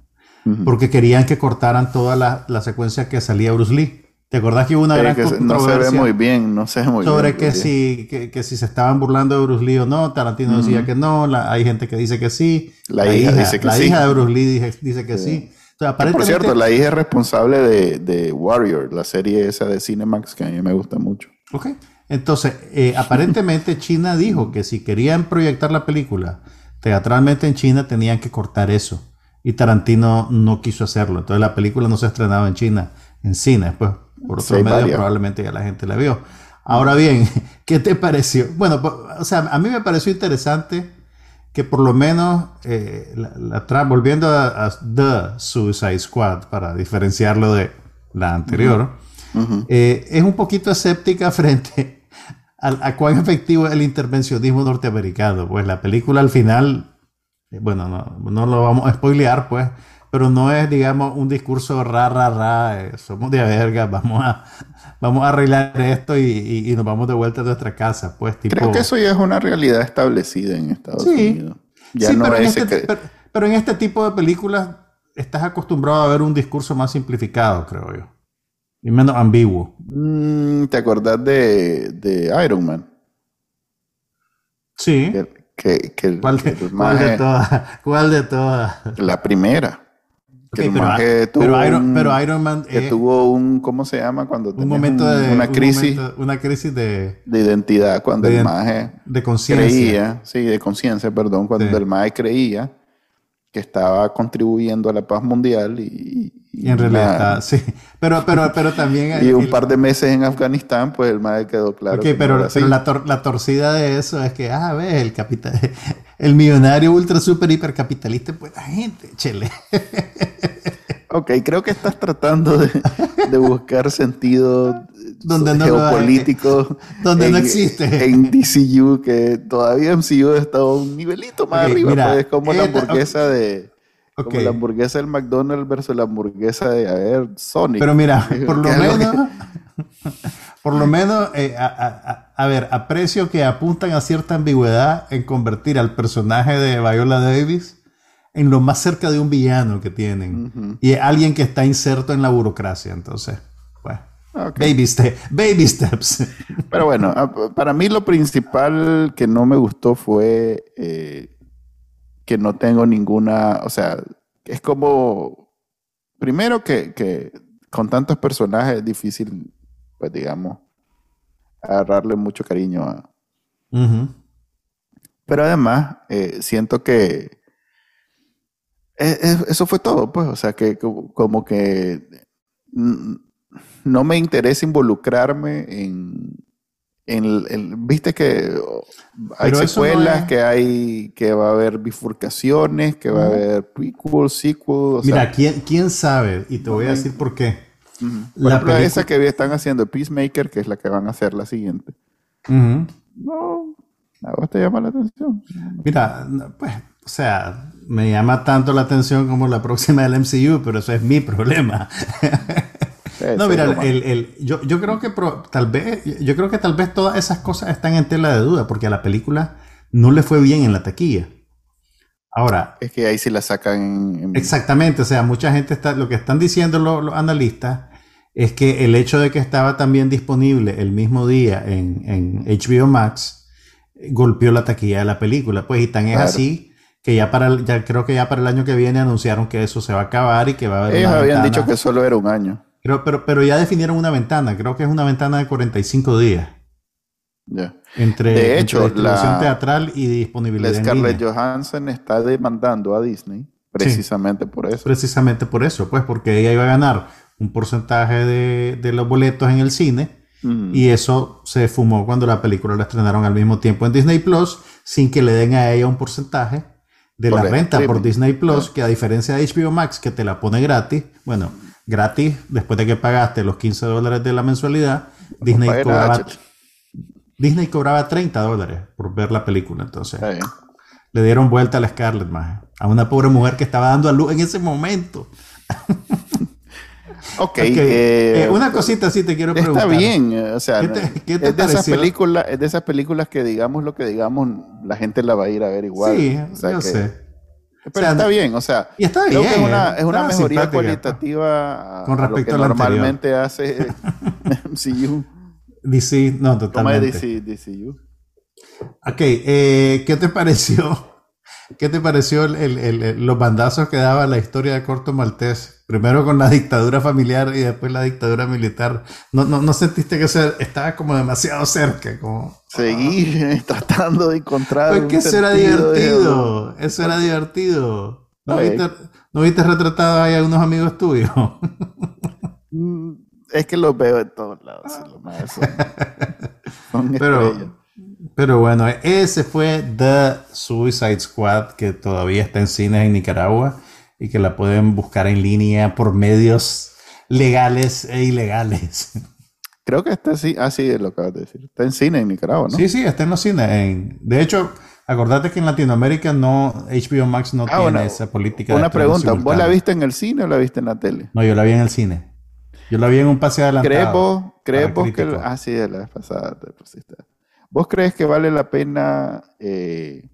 porque querían que cortaran toda la, la, secuencia que salía Bruce Lee. ¿Te acordás que hubo una gran que no se ve muy bien, no se ve muy sobre bien. que si, que, que si se estaban burlando de Bruce Lee o no? Tarantino decía que no, la- hay gente que dice que sí. La hija dice que la sí. hija de Bruce Lee dice, dice que sí. Entonces, Que, por aparentemente, cierto, la hija es responsable de, de Warrior, la serie esa de Cinemax que a mí me gusta mucho. Ok. Entonces, eh, <laughs> aparentemente China dijo que si querían proyectar la película teatralmente en China tenían que cortar eso. Y Tarantino no quiso hacerlo. Entonces la película no se ha estrenado en China, en cine. Pues por Sí, otro medio probablemente ya la gente la vio. Ahora bien, <laughs> ¿qué te pareció? Bueno, o sea, a mí me pareció interesante que por lo menos, eh, la, la volviendo a, a The Suicide Squad, para diferenciarlo de la anterior, eh, es un poquito escéptica <laughs> frente a, a cuán efectivo es el intervencionismo norteamericano. Pues la película al final, eh, bueno, no, no lo vamos a spoilear, pues, pero no es, digamos, un discurso ra, ra, ra, eh, somos de verga, vamos a, vamos a arreglar esto y, y- y nos vamos de vuelta a nuestra casa, pues, tipo... Creo que eso ya es una realidad establecida en Estados Sí. Unidos. Ya Sí, no pero, en es este, que- pero, pero en este tipo de películas estás acostumbrado a ver un discurso más simplificado, creo yo. Y menos ambiguo. Mm, ¿Te acordás de, de Iron Man? Sí. Que, que, que ¿Cuál de, el cuál de todas? ¿Cuál de todas? La primera. Que el pero, tuvo pero Iron, un- pero Iron Man que eh, tuvo un, ¿cómo se llama? Cuando un momento un- de una un crisis momento- una crisis de, de identidad, cuando de el maje de conciencia. creía, sí, de conciencia, perdón, cuando Sí. el maje creía que estaba contribuyendo a la paz mundial y, Y en realidad está, sí. Pero, pero, pero también. <laughs> y el- un par de meses en Afganistán, pues el maje quedó claro. Ok, que no pero, así. pero la, tor- la torcida de eso es que, ah, ves, el capital, <laughs> el millonario ultra super hiper capitalista es buena gente, chele. Ok, creo que estás tratando de, de buscar sentido Donde no geopolítico. Donde no en- existe. En DCU, que todavía MCU está un nivelito más arriba, mira, pues como la hamburguesa de. Ok. Como la hamburguesa del McDonald's versus la hamburguesa de, a ver, Sonic. Pero mira, por <laughs> lo ¿Qué es lo que- menos, <laughs> por lo menos, eh, a, a- a- ver, aprecio que apuntan a cierta ambigüedad en convertir al personaje de Viola Davis en lo más cerca de un villano que tienen. Y alguien que está inserto en la burocracia, entonces, pues, Ok. baby, baby steps. <laughs> Pero bueno, a- para mí lo principal que no me gustó fue eh, que no tengo ninguna, o sea, es como, primero que, que con tantos personajes es difícil, pues digamos, agarrarle mucho cariño a... Pero además, eh, siento que eh, eh, eso fue todo, pues, o sea, que co- como que no me interesa involucrarme en, en, el- el- viste que hay Pero eso no secuelas, es- que hay, que va a haber bifurcaciones, que va a haber prequel, sequel, o Mira, sea, ¿quién, quién sabe? Y te voy a decir por qué. por la ejemplo, película- esa que están haciendo Peacemaker, que es la que van a hacer la siguiente. Ujú. No, a vos te llama la atención. Mira, pues, o sea, me llama tanto la atención como la próxima del MCU, pero eso es mi problema. <laughs> Eso No, mira, el, el- yo, yo creo que pro- tal vez, yo creo que tal vez todas esas cosas están en tela de duda, porque a la película no le fue bien en la taquilla. Ahora, Es que ahí sí la sacan en, en- exactamente, o sea, mucha gente está, lo que están diciendo lo- los, analistas es que el hecho de que estaba también disponible el mismo día en, en HBO Max eh, golpeó la taquilla de la película, pues y tan es así que ya para el- ya creo que ya para el año que viene anunciaron que eso se va a acabar y que va a haber Ellos una habían ventana. dicho que solo era un año. Pero, pero, pero ya definieron una ventana, creo que es una ventana de 45 días Ya. entre, De entre hecho, distribución la- teatral y disponibilidad Scarlett. Johansson está demandando a Disney precisamente por eso. Precisamente por eso, pues porque ella iba a ganar un porcentaje de, de los boletos en el cine Mm. y eso se fumó cuando la película la estrenaron al mismo tiempo en Disney Plus sin que le den a ella un porcentaje de Por la renta por. Disney Plus, Ah. que a diferencia de HBO Max, que te la pone gratis, bueno, gratis después de que pagaste los 15 dólares de la mensualidad, Disney cobraba. Disney cobraba 30 dólares por ver la película, entonces le dieron vuelta a la Scarlett, maje, a una pobre mujer que estaba dando a luz en ese momento. <laughs> Ok, Ok, eh, eh, una cosita sí te quiero preguntar. Está bien, eh, o sea, ¿Qué te- qué te es, de esas películas, es de esas películas que digamos lo que digamos, la gente la va a ir a ver igual. Sí, O sea yo que sé. Pero está bien, o sea, y está creo bien, que es una, es una mejoría simpática, cualitativa Con a respecto lo a que la anterior. normalmente hace <laughs> <laughs> MCU. DC, no, ¿Cómo es totalmente. DC, DCU? Ok, eh, ¿qué te pareció? ¿Qué te pareció el- el- los bandazos que daba la historia de Corto Maltés? Primero con la dictadura familiar y después la dictadura militar. ¿No, no, no sentiste que se, estaba como demasiado cerca? Como, Seguir <laughs> tratando de encontrar. pues un que eso era de- divertido. Eso era divertido. ¿No, viste, ¿no viste retratado ahí a unos amigos tuyos? Mm, Es que los veo en todos lados. son, <laughs> son Pero, pero bueno, ese fue The Suicide Squad que todavía está en cines en Nicaragua y que la pueden buscar en línea por medios legales e ilegales. <laughs> Creo que está así, así es lo que acabas de decir. Está en cine en Nicaragua, ¿no? Sí, sí, está en los cines. en- de hecho, acordate que en Latinoamérica no, HBO Max no Ah, tiene una- esa política. de Una pregunta, ¿vos la viste en el cine o la viste en la tele? No, yo la vi en el cine. Yo la vi en un pase adelantado. ¿Crees vos, que... Ah, sí, la vez pasada te pusiste. ¿Vos crees que vale la pena eh,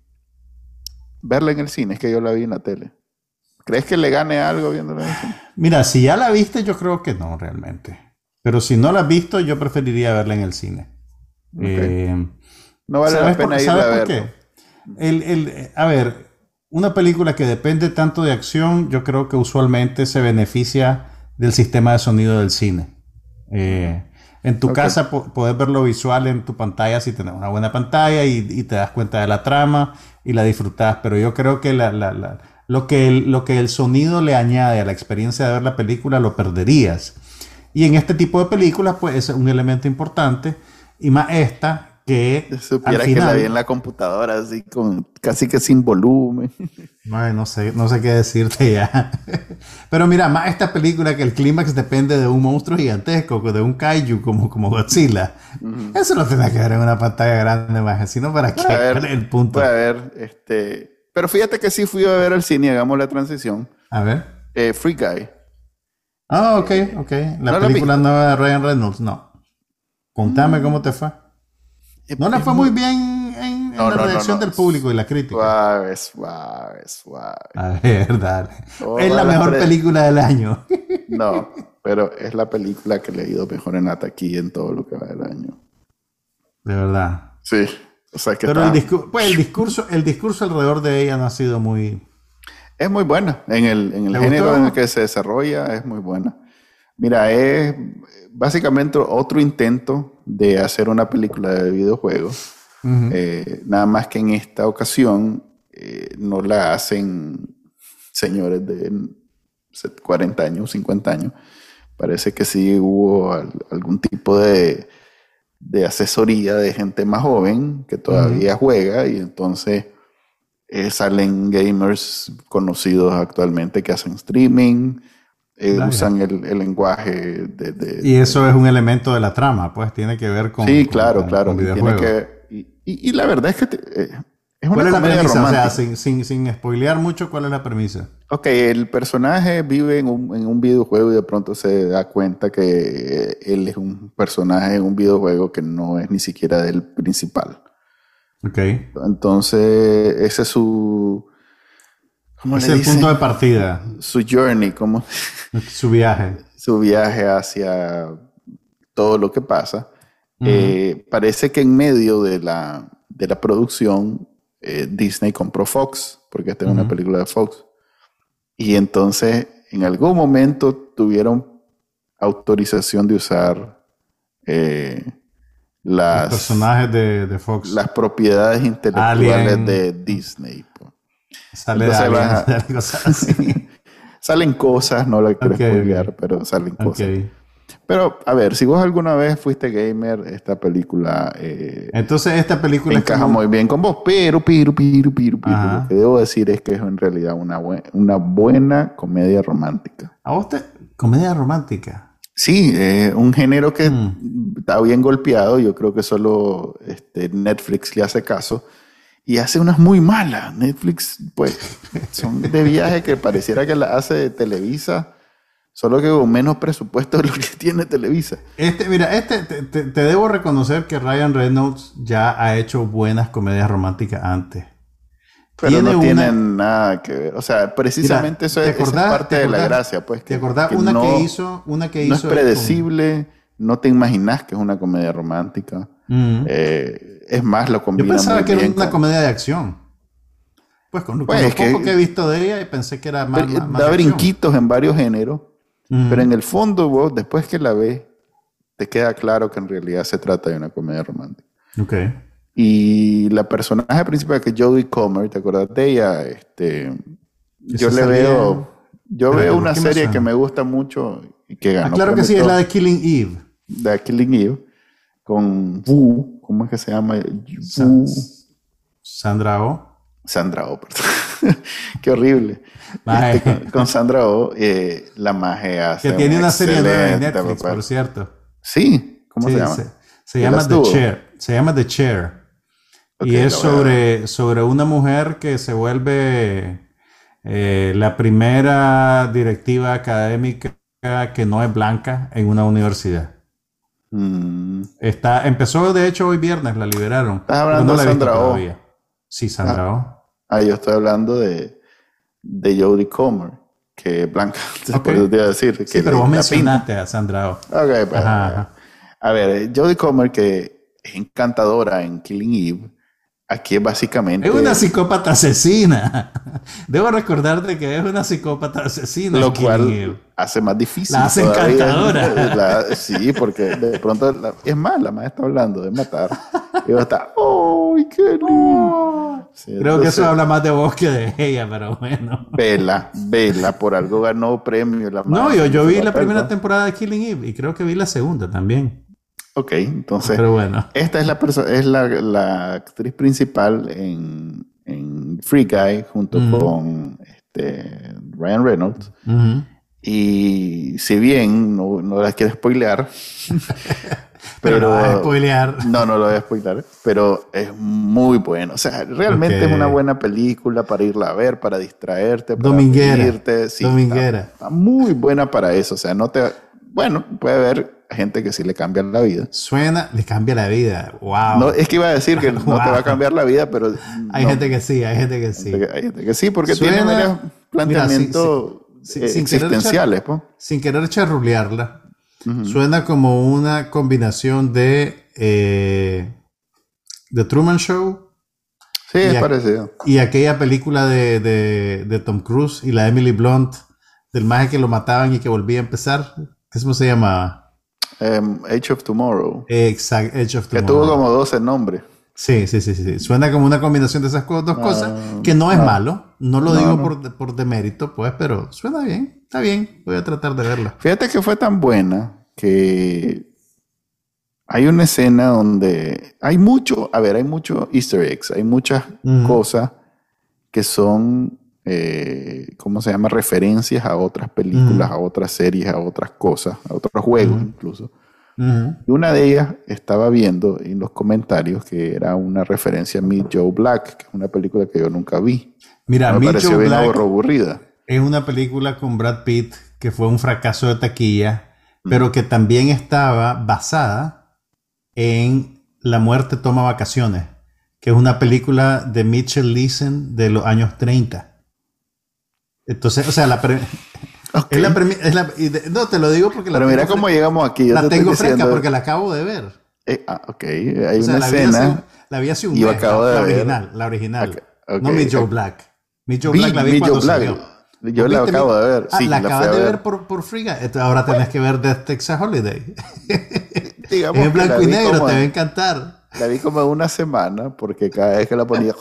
verla en el cine? Es que yo la vi en la tele. ¿Crees que le gane algo viéndola en el cine? Mira, si ya la viste, yo creo que no, realmente. Pero si no la has visto, yo preferiría verla en el cine. Eh, No vale la ¿sabes pena por, ir a sabes por verlo. qué? El, el- eh, a ver, una película que depende tanto de acción, yo creo que usualmente se beneficia del sistema de sonido del cine. Eh, en tu casa po- puedes ver lo visual en tu pantalla si tienes una buena pantalla y, y te das cuenta de la trama y la disfrutas. Pero yo creo que, la- la- la- lo, que el, lo que el sonido le añade a la experiencia de ver la película lo perderías. Y en este tipo de películas, pues es un elemento importante. Y más esta, que Si al Supiera que la final, vi en la computadora así con casi que sin volumen. <laughs> No sé, no sé qué decirte ya. <laughs> Pero mira, más esta película que el clímax depende de un monstruo gigantesco, de un kaiju como, como Godzilla. Eso lo tienes que ver en una pantalla grande, más. Si no, ¿para es el punto? puede haber, este... Pero fíjate que sí fui a ver al cine, hagamos la transición. A ver. Eh, Free Guy. Ah, ok, ok. ¿No La la película nueva de Ryan Reynolds, no. Contame cómo te fue. No le Es fue muy bien en, en No, la no, reacción no. del público y la crítica. Suave, suave, suave. A ver, dale. Todas es la mejor tres. película del año. <laughs> No, pero es la película que le ha ido mejor en la taquilla en todo lo que va del año. De verdad. Sí, o sea que Pero el, está- discu- pues el discurso, el discurso alrededor de ella no ha sido muy. Es muy buena. En el, en el ¿Te género gustó? en el que se desarrolla es muy buena. Mira, es básicamente otro intento de hacer una película de videojuegos. Eh, nada más que en esta ocasión eh, no la hacen señores de 40 años, 50 años. Parece que sí hubo al- algún tipo de, de asesoría de gente más joven que todavía juega y entonces eh, salen gamers conocidos actualmente que hacen streaming, eh, usan el, el lenguaje de... de- Y eso es un elemento de la trama, pues tiene que ver con. sí, con- claro, con- claro. con y tiene videojuegos. que- y, y- y la verdad es que te- eh, es una ¿Cuál es la premisa? O sea, sin, sin, sin spoilear mucho, ¿cuál es la premisa? Ok, el personaje vive en un, en un videojuego y de pronto se da cuenta que él es un personaje en un videojuego que no es ni siquiera del principal. Ok. Entonces, ese es su... ¿Cómo Es le dicen? punto de partida, Su journey, como su viaje. su viaje hacia todo lo que pasa. Eh, parece que en medio de la, de la producción, eh, Disney compró Fox, porque esta es una película de Fox. Y entonces, en algún momento tuvieron autorización de usar eh, Los las, personajes de, de Fox. las propiedades intelectuales Alien. de Disney. Sale entonces Alien, <laughs> cosas <laughs> así. Salen cosas, no la quiero Ok, spoilear, ok. pero salen cosas. Pero, a ver, si vos alguna vez fuiste gamer, esta película eh, Entonces, esta película encaja como- muy bien con vos, pero, pero, pero, pero, pero, lo que debo decir es que es en realidad una, buen- una buena comedia romántica. ¿A vos te... Comedia romántica. Sí, eh, un género que Mm. está bien golpeado, yo creo que solo este, Netflix le hace caso. Y hace unas muy malas. Netflix, pues, <laughs> son de viaje que pareciera que la hace Televisa, solo que con menos presupuesto de lo que tiene Televisa. Este, mira, este, te, te- te debo reconocer que Ryan Reynolds ya ha hecho buenas comedias románticas antes. Pero no una- tienen nada que ver. O sea, precisamente Mira, eso ¿te es, parte te de la gracia. Pues, ¿Te acordás que una no, que hizo? Una que no es hizo con- predecible, no te imaginas que es una comedia romántica. Mm. Eh, es más, lo Yo combina pensaba muy que era una con- comedia de acción. Pues con, con Pues lo es que- poco que he visto de ella, y pensé que era más. Pero, más- más da acción. brinquitos en varios géneros, Mm. pero en el fondo, vos, después que la ves, te queda claro que en realidad se trata de una comedia romántica. Ok. Y la personaje principal que es Jodie Comer, ¿te acuerdas de ella? Este, yo le veo, yo veo ¿por una serie que me gusta mucho y que Ah, ganó. claro que sí, es la de Killing Eve. de Killing Eve con Wu, ¿cómo es que se llama? Wu, Sandra Oh. Sandra Oh, perdón. <laughs> Qué horrible. Este, con, con Sandra Oh, eh, la magia hace Que tiene un una serie nueva en Netflix, por cierto. Sí, ¿cómo Sí, se llama? Se, se ¿Ya llama The? Chair. Se llama The Chair. Y es sobre, sobre una mujer que se vuelve eh, la primera directiva académica que no es blanca en una universidad. Mm, Está, empezó de hecho hoy viernes, la liberaron. Estás hablando pero no la de Sandra Oh. Sí, Sandra Oh. Ah, yo estoy hablando de, de Jodie Comer, que es blanca. <laughs> Ok. Por eso te iba a decir. Que Sí, pero vos mencionaste a Sandra Oh. pinta. Ok, pues, Ajá, ajá. A ver, Jodie Comer, que es encantadora en Killing Eve, aquí es básicamente Es una psicópata asesina. <laughs> Debo recordarte que es una psicópata asesina. lo cual Eve. hace más difícil. La hace encantadora. <laughs> La- sí, porque de pronto la- es más, la madre está hablando de matar. Y va a estar, ¡ay, qué <laughs> lindo! Sí, Creo que eso habla más de vos que de ella, pero bueno. Vela, vela, por algo ganó premio. La No, yo, vi la primera temporada de Killing Eve y creo que vi la segunda también. Ok, entonces, Pero bueno. esta es la es la, la actriz principal en, en Free Guy junto con este, Ryan Reynolds. Ujú. Y si bien no, no la quiero spoilear, <laughs> Pero, a spoilear. no, no lo voy a spoiler, pero es muy bueno. O sea, realmente es una buena película para irla a ver, para distraerte, para Dominguera. Sí, Dominguera. Está, está muy buena para eso. O sea, no te. Bueno, puede haber gente que sí le cambia la vida. Suena, le cambia la vida. Wow. No, es que iba a decir que no te va a cambiar la vida, pero. hay no, gente que sí, hay gente que sí. gente que- hay gente que sí, porque Suena- tiene varios planteamientos sí, sí, eh, querer existenciales. Sin querer charrulearla, suena como una combinación de eh, The Truman Show Sí, es a- parecido. y aquella película de, de- de Tom Cruise y la Emily Blunt del maje que lo mataban y que volvía a empezar. ¿Cómo se llamaba? Em, Age of Tomorrow. Exact, Edge of Que Tomorrow. tuvo como 12 nombres. Sí, sí, sí, sí. Suena como una combinación de esas dos Ah, cosas, que no es no. malo. No lo No, digo no. Por, por demérito, pues, pero suena bien. Está bien. Voy a tratar de verla. Fíjate que fue tan buena que hay una escena donde hay mucho, a ver, hay mucho easter eggs, hay muchas cosas que son, eh, ¿cómo se llama? Referencias a otras películas, a otras series, a otras cosas, a otros juegos incluso. Y una de ellas estaba viendo en los comentarios que era una referencia a Meet Joe Black, que es una película que yo nunca vi. Mira, Me Meet pareció Joe bien Black aburrida. es una película con Brad Pitt que fue un fracaso de taquilla, pero que también estaba basada en La muerte toma vacaciones, que es una película de Mitchell Leeson de los años 30. Entonces, o sea, la pre- <laughs> Ok. es la premi- es la- no te lo digo porque la Pero mira tengo cómo llegamos aquí. yo la te tengo fresca diciendo- porque la acabo de ver. Eh, ah, ok, hay O sea, una la vi, hace, escena. la vi hace un mes, acabo la, de la ver- original, la original. Ok, ok, no Meet Joe. Black. Meet Joe Black la vi cuando Black. salió. Yo ¿Vos la acabo de ver. Ah, sí, la fui acabas de ver por, por Guy. Entonces, ahora tenés que ver Death Texas Holiday. <laughs> Digamos Es en la blanco y negro, como- te va a encantar. La vi como una semana porque cada vez que la ponía.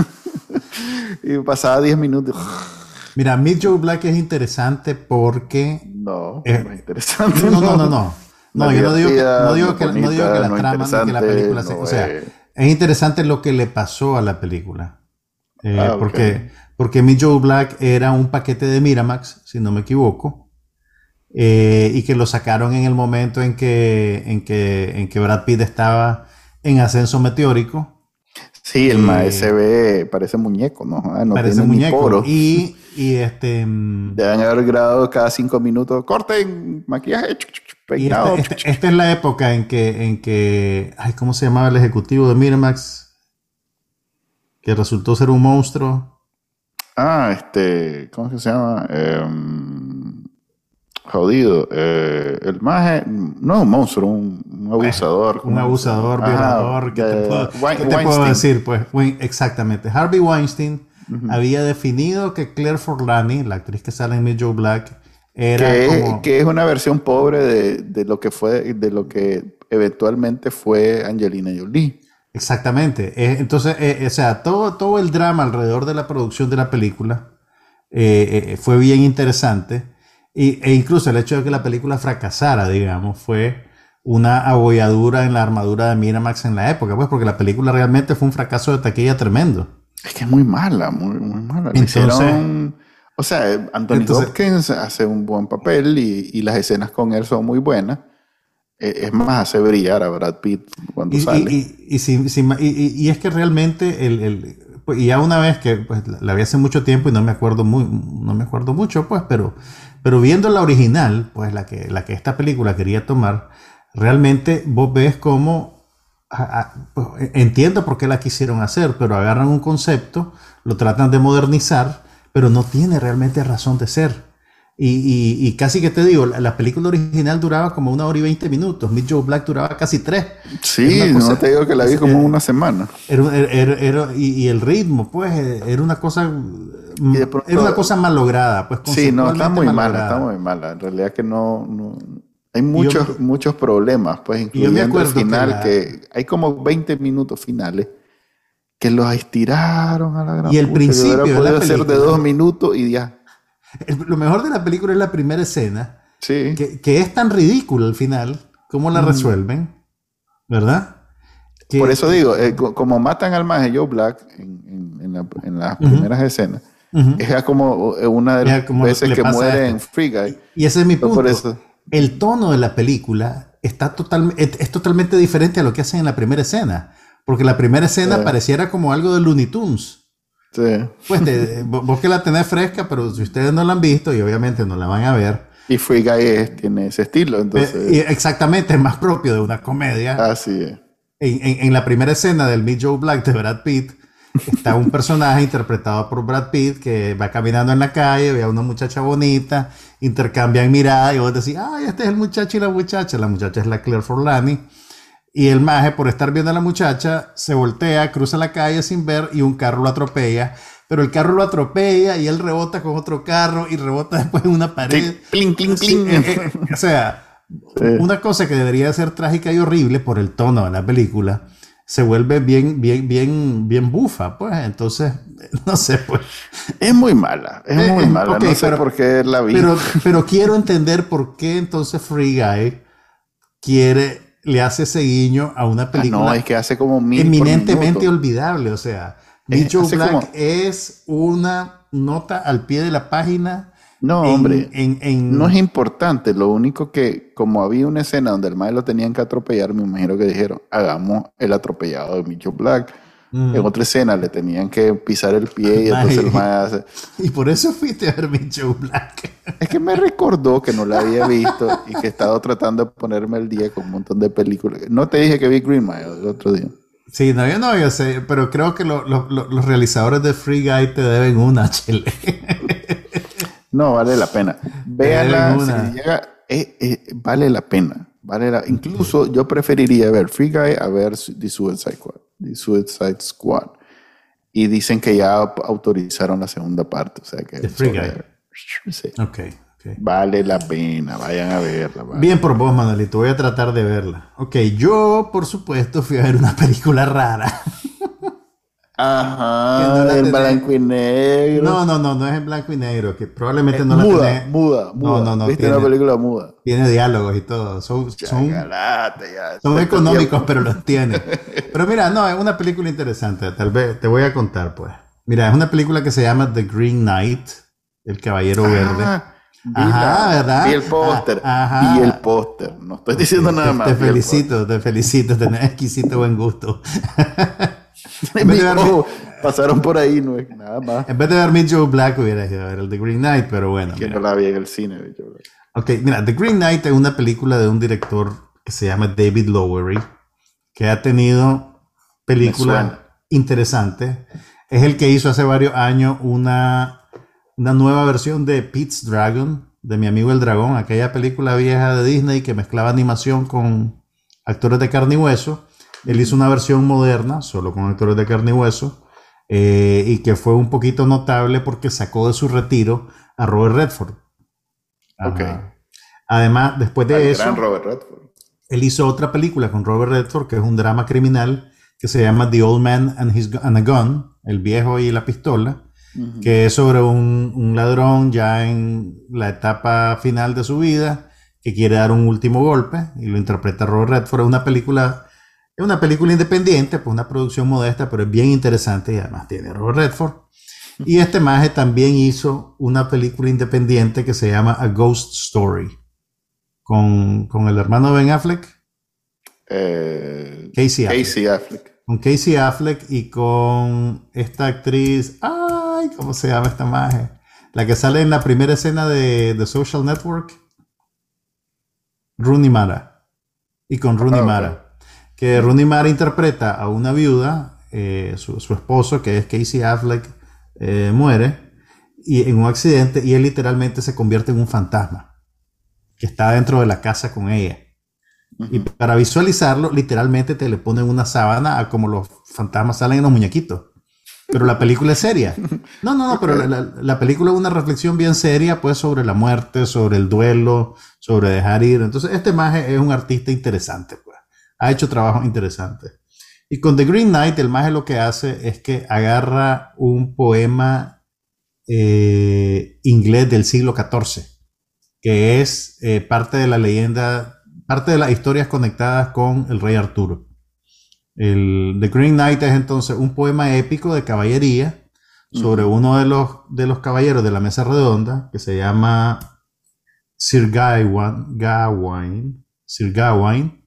<laughs> y pasaba 10 minutos. Mira, Meet Joe Black es interesante porque. No, Eh, no es interesante. No, no, no, no. <laughs> No, yo no digo que, no digo que, no digo que la trama ni que la película se- O sea, es- es interesante lo que le pasó a la película. Eh, Ah, ok. porque, porque Meet Joe Black era un paquete de Miramax, si no me equivoco. eh, y que lo sacaron en el momento en que, en que, en que Brad Pitt estaba en ascenso meteórico. Sí, el Eh, se ve, parece muñeco, ¿no? Ah, no parece muñeco. Y, <laughs> y este. mm, Deben haber grabado cada 5 minutos. Corten, maquillaje, chuc, chuc, chuc, Y peinado. esta, es la época en que, en que, ay, ¿cómo se llamaba el ejecutivo de Miramax? que resultó ser un monstruo. Ah, este, ¿cómo es que se llama? Em, jodido. eh, el maje, no es un monstruo, un, un abusador. Un abusador, violador. ¿Qué te, puedo, Wein- qué te puedo Weinstein. decir? Pues, Wein- exactamente. Harvey Weinstein había definido que Claire Forlani, la actriz que sale en Meet Joe Black, era que, como... que es una versión pobre de, de lo que fue, de lo que eventualmente fue Angelina Jolie. Exactamente. Eh, entonces, eh, o sea, todo, todo el drama alrededor de la producción de la película eh, eh, fue bien interesante. Y, e incluso el hecho de que la película fracasara, digamos, fue una abolladura en la armadura de Miramax en la época, pues porque la película realmente fue un fracaso de taquilla tremendo. Es que es muy mala, muy, muy mala. Entonces- hicieron- o sea, Anthony Entonces- Hopkins hace un buen papel y, y las escenas con él son muy buenas. Eh, Es más, hace brillar a Brad Pitt cuando Y, sale. y- y- y si- si- y- es que realmente el, el- pues, y ya una vez que pues, la, la vi hace mucho tiempo y no me acuerdo muy, no me acuerdo mucho, pues, pero, pero viendo la original, pues la que, la que esta película quería tomar, realmente vos ves cómo a- a- pues, entiendo por qué la quisieron hacer, pero agarran un concepto, lo tratan de modernizar, pero no tiene realmente razón de ser. Y, y- y casi que te digo, la, la película original duraba como una hora y veinte minutos, Meet Joe Black duraba casi tres. sí, cosa- no te digo que la vi como una semana. Era, era- y, y el ritmo, pues, eh, era una cosa, mm, pronto- era una cosa mal lograda, pues. Sí, no, está muy mal mala, está muy mala. En realidad que no, no- hay muchos, muchos problemas, pues, yo me incluyendo el acuerdo que final, la- que, hay como 20 minutos finales que los estiraron a la gran Y el principio de la ser de dos minutos y ya. El- lo mejor de la película es la primera escena, Sí. que, que es tan ridícula al final, cómo la resuelven, ¿verdad? Que- Por eso digo, eh, co- como matan al maje Joe Black en, en- en la- en las primeras escenas, Ujú. es ya como eh, una de las veces que muere en Free Guy. Y ese es mi punto. por eso. El tono de la película está total, es, es totalmente diferente a lo que hacen en la primera escena. Porque la primera escena Sí. pareciera como algo de Looney Tunes. Sí. Pues <laughs> vos que la tenés fresca, pero si ustedes no la han visto y obviamente no la van a ver, Y Free Guy es- tiene ese estilo, entonces. eh, y exactamente es más propio de una comedia. así es. En, en- en la primera escena del Meet Joe Black de Brad Pitt, está un <laughs> personaje interpretado por Brad Pitt que va caminando en la calle, ve a una muchacha bonita, intercambian miradas y vos decís, ay, este es el muchacho y la muchacha. La muchacha es la Claire Forlani. Y el maje, por estar viendo a la muchacha, se voltea, cruza la calle sin ver y un carro lo atropella. Pero el carro lo atropella y él rebota con otro carro y rebota <laughs> después en una pared. Clink, Sí, clink. eh, eh, o sea, una cosa que debería ser trágica y horrible por el tono de la película se vuelve bien, bien, bien, bien bufa, pues. Entonces, <laughs> no sé, pues. Es muy mala, es Eh, muy eh, mala. no sé pero- por qué la vi. Pero, <laughs> pero quiero entender por qué entonces Free Guy quiere, le hace ese guiño a una Ah, película no, es que hace como mil eminentemente olvidable. O sea, hace Black como- es una nota al pie de la página. No, en- hombre. en- en- No es importante. Lo único que, como había una escena donde el maestro lo tenían que atropellar, me imagino que dijeron, hagamos el atropellado de Micho Black. Mm. En otra escena le tenían que pisar el pie y entonces el maestro hace... <laughs> Y por eso fuiste a ver Joe Black. Es que me recordó que no la había visto y que he estado tratando de ponerme al día con un montón de películas. No te dije que vi Green Mile el otro día. Sí, no, yo no, yo sé, pero creo que lo- lo- lo- los realizadores de Free Guy te deben una, <laughs> chile. No, vale la pena. Véanla, si llega, eh, eh, vale la pena. Vale la, incluso yo preferiría ver Free Guy a ver The Suicide Squad. The Suicide Squad. Y dicen que ya autorizaron la segunda parte. O sea que The Free sobre- sí. ok, ok. Vale la pena, vayan a verla. vale. Bien por vos, Manuelito, voy a tratar de verla. Ok, yo, por supuesto, fui a ver una <laughs> película rara. No Ajá, la el tenés. blanco y negro. No, no, no, no es en blanco y negro, que probablemente no la muda, tenés. muda, muda. No, no, no, Viste tiene- una película muda. Tiene diálogos y todo. Son, son, son económicos, tiempo. pero los tiene. <laughs> Pero mira, no, es una película interesante. Tal vez te voy a contar, pues. Mira, es una película que se llama The Green Knight, El Caballero Verde. Ah, vi Ajá, la- ¿verdad? Vi el póster. Ah, ajá. Vi el póster. No estoy diciendo nada Te- más. Te felicito, te felicito, tenés exquisito buen gusto. <laughs> <laughs> en vez de ver- pasaron por ahí, no es nada más. En vez de ver Meet Joe Black, hubiera ido a ver el The Green Knight, pero bueno. Que mira. no la vi en el cine. Ok, mira, The Green Knight es una película de un director que se llama David Lowery, que ha tenido películas. Me suena. interesante. Es el que hizo hace varios años una, una nueva versión de Pete's Dragon, de mi amigo el dragón, aquella película vieja de Disney que mezclaba animación con actores de carne y hueso. Él hizo una versión moderna, solo con actores de carne y hueso, eh, y que fue un poquito notable porque sacó de su retiro a Robert Redford. Ok. Además, después de Al eso, gran Robert Redford. él hizo otra película con Robert Redford, que es un drama criminal, que se llama The Old Man and, His, and a Gun, el viejo y la pistola, que es sobre un, un ladrón ya en la etapa final de su vida, que quiere dar un último golpe, y lo interpreta Robert Redford. Es una película, es una película independiente, pues una producción modesta, pero es bien interesante y además tiene a Robert Redford. Y este maje también hizo una película independiente que se llama A Ghost Story, con, con el hermano Ben Affleck, Eh, Casey Affleck. Casey Affleck. con Casey Affleck y con esta actriz, ay, ¿cómo se llama esta maje? La que sale en la primera escena de The Social Network, Rooney Mara. Y con Rooney Ah. Mara. Que Rooney Mara interpreta a una viuda, eh, su, su esposo, que es Casey Affleck, eh, muere y en un accidente y él literalmente se convierte en un fantasma que está dentro de la casa con ella. Y para visualizarlo, literalmente te le ponen una sábana a como los fantasmas salen en los muñequitos. Pero la película es seria. No, no, no, pero la, la- la película es una reflexión bien seria, pues, sobre la muerte, sobre el duelo, sobre dejar ir. Entonces, este maje es un artista interesante, pues. Ha hecho trabajo interesante. Y con The Green Knight, el maje lo que hace es que agarra un poema eh, inglés del siglo XIV, que es eh, parte de la leyenda parte de las historias conectadas con el rey Arturo. El The Green Knight es entonces un poema épico de caballería sobre uno de los, de los caballeros de la mesa redonda que se llama Sir Gawain, Gawain, Sir Gawain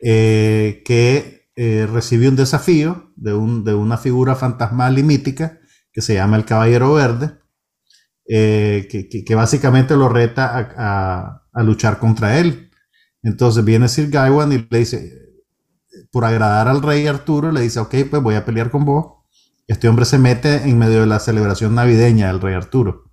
eh, que eh, recibió un desafío de, un- de una figura fantasmal y mítica que se llama el Caballero Verde, eh, que, que- básicamente lo reta a, a- a luchar contra él. Entonces viene Sir Gawain y le dice, por agradar al rey Arturo, le dice, ok, pues voy a pelear con vos. Este hombre se mete en medio de la celebración navideña del rey Arturo.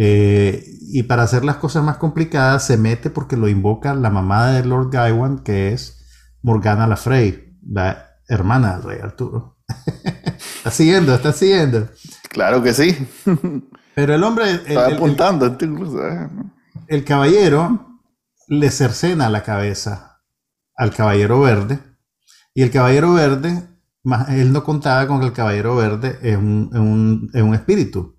Eh, y para hacer las cosas más complicadas, se mete porque lo invoca la mamá de Lord Gawain, que es Morgana la Frey, la hermana del rey Arturo. <laughs> está siguiendo, está siguiendo. Claro que sí. Pero el hombre, el- Estaba el- el- apuntando eh. el caballero le cercena la cabeza al caballero verde y el caballero verde, más, él no contaba con que el caballero verde es un, es un- es un espíritu.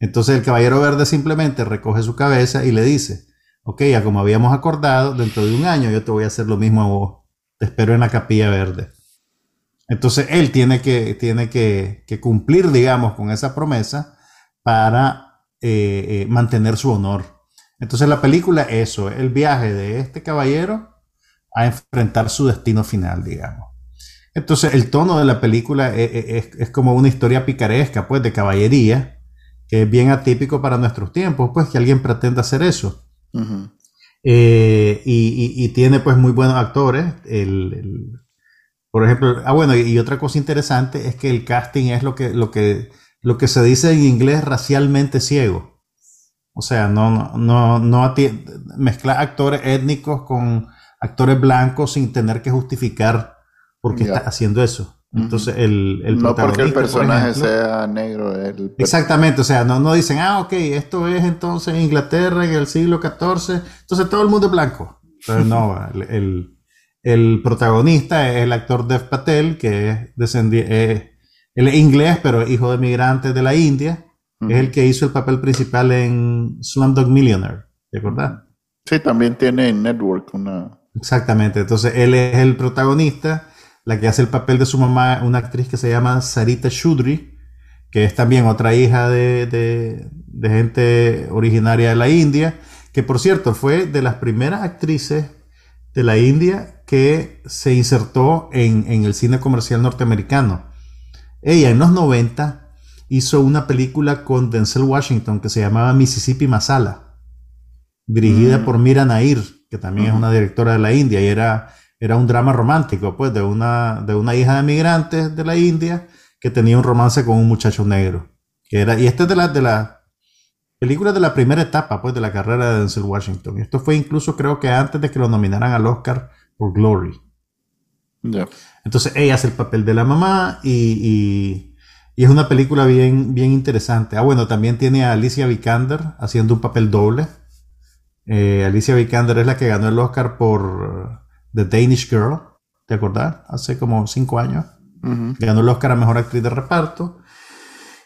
Entonces el caballero verde simplemente recoge su cabeza y le dice, ok, ya como habíamos acordado, dentro de un año yo te voy a hacer lo mismo a vos, te espero en la capilla verde. Entonces él tiene que, tiene que, cumplir, digamos, con esa promesa para eh, eh, mantener su honor. Entonces la película, eso, el viaje de este caballero a enfrentar su destino final, digamos. Entonces el tono de la película es, es- es como una historia picaresca, pues, de caballería, que es bien atípico para nuestros tiempos, pues, que alguien pretenda hacer eso. Eh, y, y- y tiene pues muy buenos actores. El, el- por ejemplo, ah bueno, y, otra cosa interesante es que el casting es lo que, lo que, lo que se dice en inglés racialmente ciego. O sea, no, no, no, no mezclar actores étnicos con actores blancos sin tener que justificar por qué Ya. está haciendo eso. Entonces, el, el no porque el por personaje ejemplo, sea negro. El Exactamente, o sea, no, no dicen, ah, ok, esto es entonces Inglaterra en el siglo XIV, entonces todo el mundo es blanco. Entonces, no, <laughs> el, el, el protagonista es el actor Dev Patel, que es descendiente, él es inglés, pero es hijo de migrantes de la India, es el que hizo el papel principal en Slumdog Millionaire, ¿te acordás? Sí, también tiene en Network una. Exactamente, entonces él es el protagonista, la que hace el papel de su mamá, una actriz que se llama Sarita Shudri, que es también otra hija de, de- de gente originaria de la India, que por cierto fue de las primeras actrices de la India que se insertó en, en el cine comercial norteamericano. Ella en los 90 hizo una película con Denzel Washington que se llamaba Mississippi Masala, dirigida Mm. por Mira Nair, que también es una directora de la India y era era un drama romántico, pues, de una, de una hija de migrantes de la India que tenía un romance con un muchacho negro. Que era, y este es de las de la películas de la primera etapa, pues, de la carrera de Denzel Washington. Esto fue incluso, creo que antes de que lo nominaran al Oscar por Glory. Entonces ella hace el papel de la mamá y, es una película bien, bien interesante. Ah, bueno, también tiene a Alicia Vikander haciendo un papel doble. Eh, Alicia Vikander es la que ganó el Oscar por The Danish Girl, ¿te acordás? Hace como cinco años. Ganó el Oscar a Mejor Actriz de Reparto.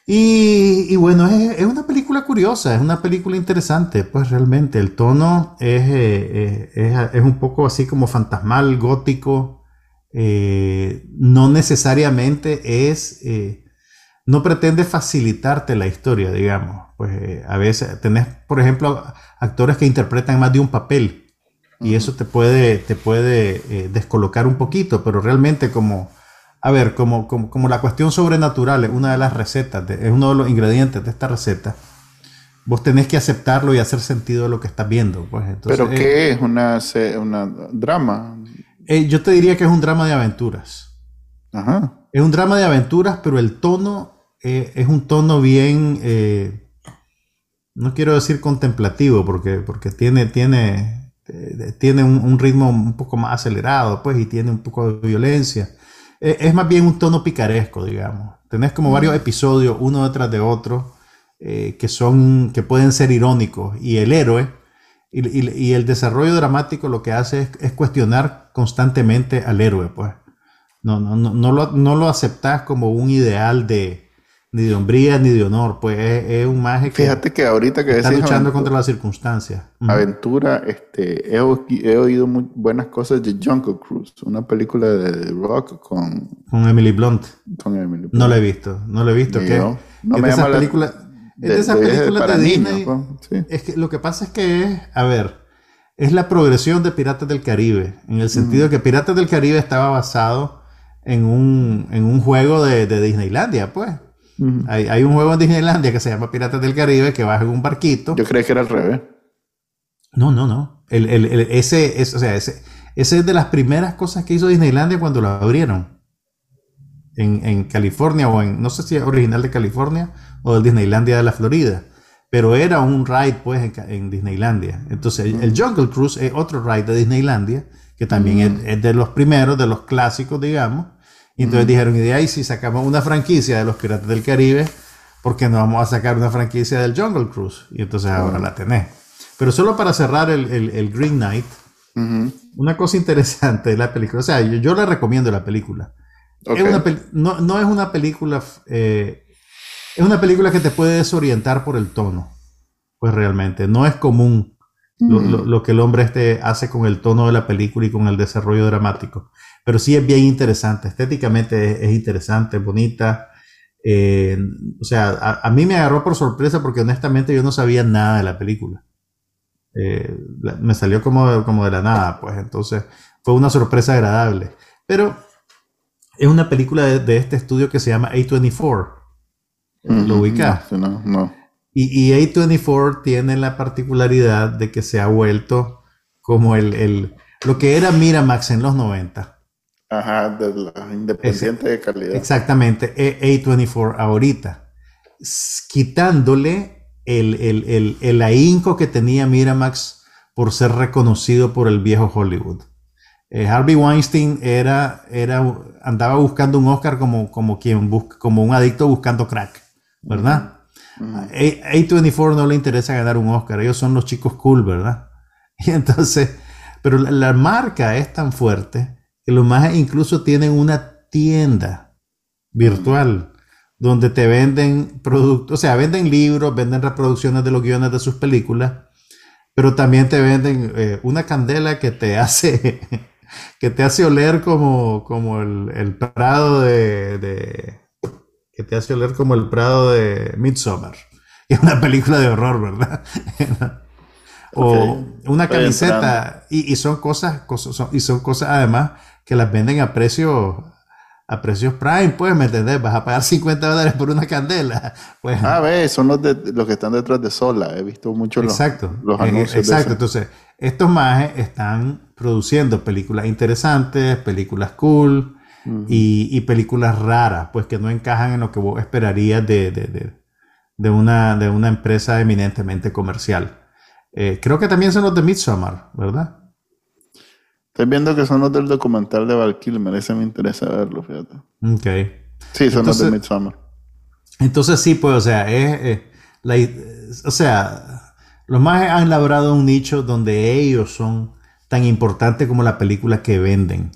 Y, bueno, es, una película curiosa, es una película interesante, pues realmente el tono es, eh, eh, es un poco así como fantasmal, gótico, eh, no necesariamente es, eh, no pretende facilitarte la historia, digamos. Pues a veces tenés, por ejemplo, actores que interpretan más de un papel y eso te puede, te puede descolocar un poquito, pero realmente como, a ver, como, como, la cuestión sobrenatural es una de las recetas, es uno de los ingredientes de esta receta. Vos tenés que aceptarlo y hacer sentido de lo que estás viendo. Pues. ¿Pero qué es? ¿Una, una drama? Eh, yo te diría que es un drama de aventuras. Ajá. Es un drama de aventuras, pero el tono eh, es un tono bien, eh, no quiero decir contemplativo, porque, porque tiene, tiene, tiene un, ritmo un poco más acelerado, pues, y tiene un poco de violencia. es más bien un tono picaresco, digamos. Tenés como varios episodios, uno detrás de otro, que son, que pueden ser irónicos, y el héroe y, el desarrollo dramático lo que hace es, cuestionar constantemente al héroe, pues. No, no, no, no, lo, no lo aceptas como un ideal de ni de hombría ni de honor, pues es, un maje que Fíjate que ahorita que está luchando contra las circunstancias. Aventura, este, he, oído muy buenas cosas de Jungle Cruise, una película de rock con con Emily Blunt. No la he visto, no la he visto. Que, no me llama película, es de esas películas de, Disney. Pues, es que lo que pasa es que es, a ver, es la progresión de Piratas del Caribe, en el sentido de que Piratas del Caribe estaba basado en un, en un juego de, Disneylandia, pues. Hay, un juego en Disneylandia que se llama Piratas del Caribe que vas en un barquito. Yo creí que era al revés. No, no, no. El, ese, es, o sea, ese, ese es de las primeras cosas que hizo Disneylandia cuando lo abrieron. En, en California o en, no sé si es original de California o del Disneylandia de la Florida. Pero era un ride pues en, Disneylandia. Entonces el, Jungle Cruise es otro ride de Disneylandia, que también es, de los primeros, de los clásicos, digamos. Y entonces dijeron, y de ahí si sacamos una franquicia de los Piratas del Caribe, ¿por qué no vamos a sacar una franquicia del Jungle Cruise? Y entonces ahora la tenés. Pero solo para cerrar el, el, Green Knight, una cosa interesante de la película, o sea, yo, yo le recomiendo la película. no, no, es una película eh, es una película que te puede desorientar por el tono. Pues realmente, no es común lo, que el hombre este hace con el tono de la película y con el desarrollo dramático. Pero sí es bien interesante, estéticamente es, interesante, bonita. Eh, o sea, a, mí me agarró por sorpresa porque honestamente yo no sabía nada de la película. Eh, me salió como, como de la nada, pues entonces fue una sorpresa agradable. Pero es una película de, de este estudio que se llama A24 ¿Lo ubicas? No, no, Y, A24 tiene la particularidad de que se ha vuelto como el, el lo que era Miramax en los 90. Ajá, de la independiente de calidad. Exactamente, A24 ahorita. Quitándole el, el, el, ahínco que tenía Miramax por ser reconocido por el viejo Hollywood. Eh, Harvey Weinstein era, era, andaba buscando un Oscar como, como, quien busca, como un adicto buscando crack. ¿verdad? A 24 no le interesa ganar un Oscar, ellos son los chicos cool, ¿verdad? <laughs> Y entonces, pero la, marca es tan fuerte que los más incluso tienen una tienda virtual donde te venden productos, o sea, venden libros, venden reproducciones de los guiones de sus películas, pero también te venden eh, una candela que te hace, <laughs> que te hace oler como, como el, prado de que te hace oler como el Prado de Midsommar. <laughs> Es una película de horror, ¿verdad? <laughs> o una camiseta y, son cosas, cosas y son cosas además que las venden a precio a precios prime, pues, ¿me entendés? Vas a pagar 50 dólares por una candela. <laughs> Pues, Ah, ve, son los, de, los que están detrás de Sola. He visto mucho exacto. los Eh, anuncios. exacto. Entonces, estos majes están produciendo películas interesantes, películas cool y, y películas raras, pues que no encajan en lo que vos esperarías de, de, de, de una, de una empresa eminentemente comercial. Eh, creo que también son los de Midsommar, ¿verdad? Estoy viendo que son los del documental de Val Kilmer. Ese me interesa verlo, fíjate. Ok. Sí, son los de Midsommar. Entonces sí, pues, o sea, es, es la, o sea, los más han labrado un nicho donde ellos son tan importantes como la película que venden.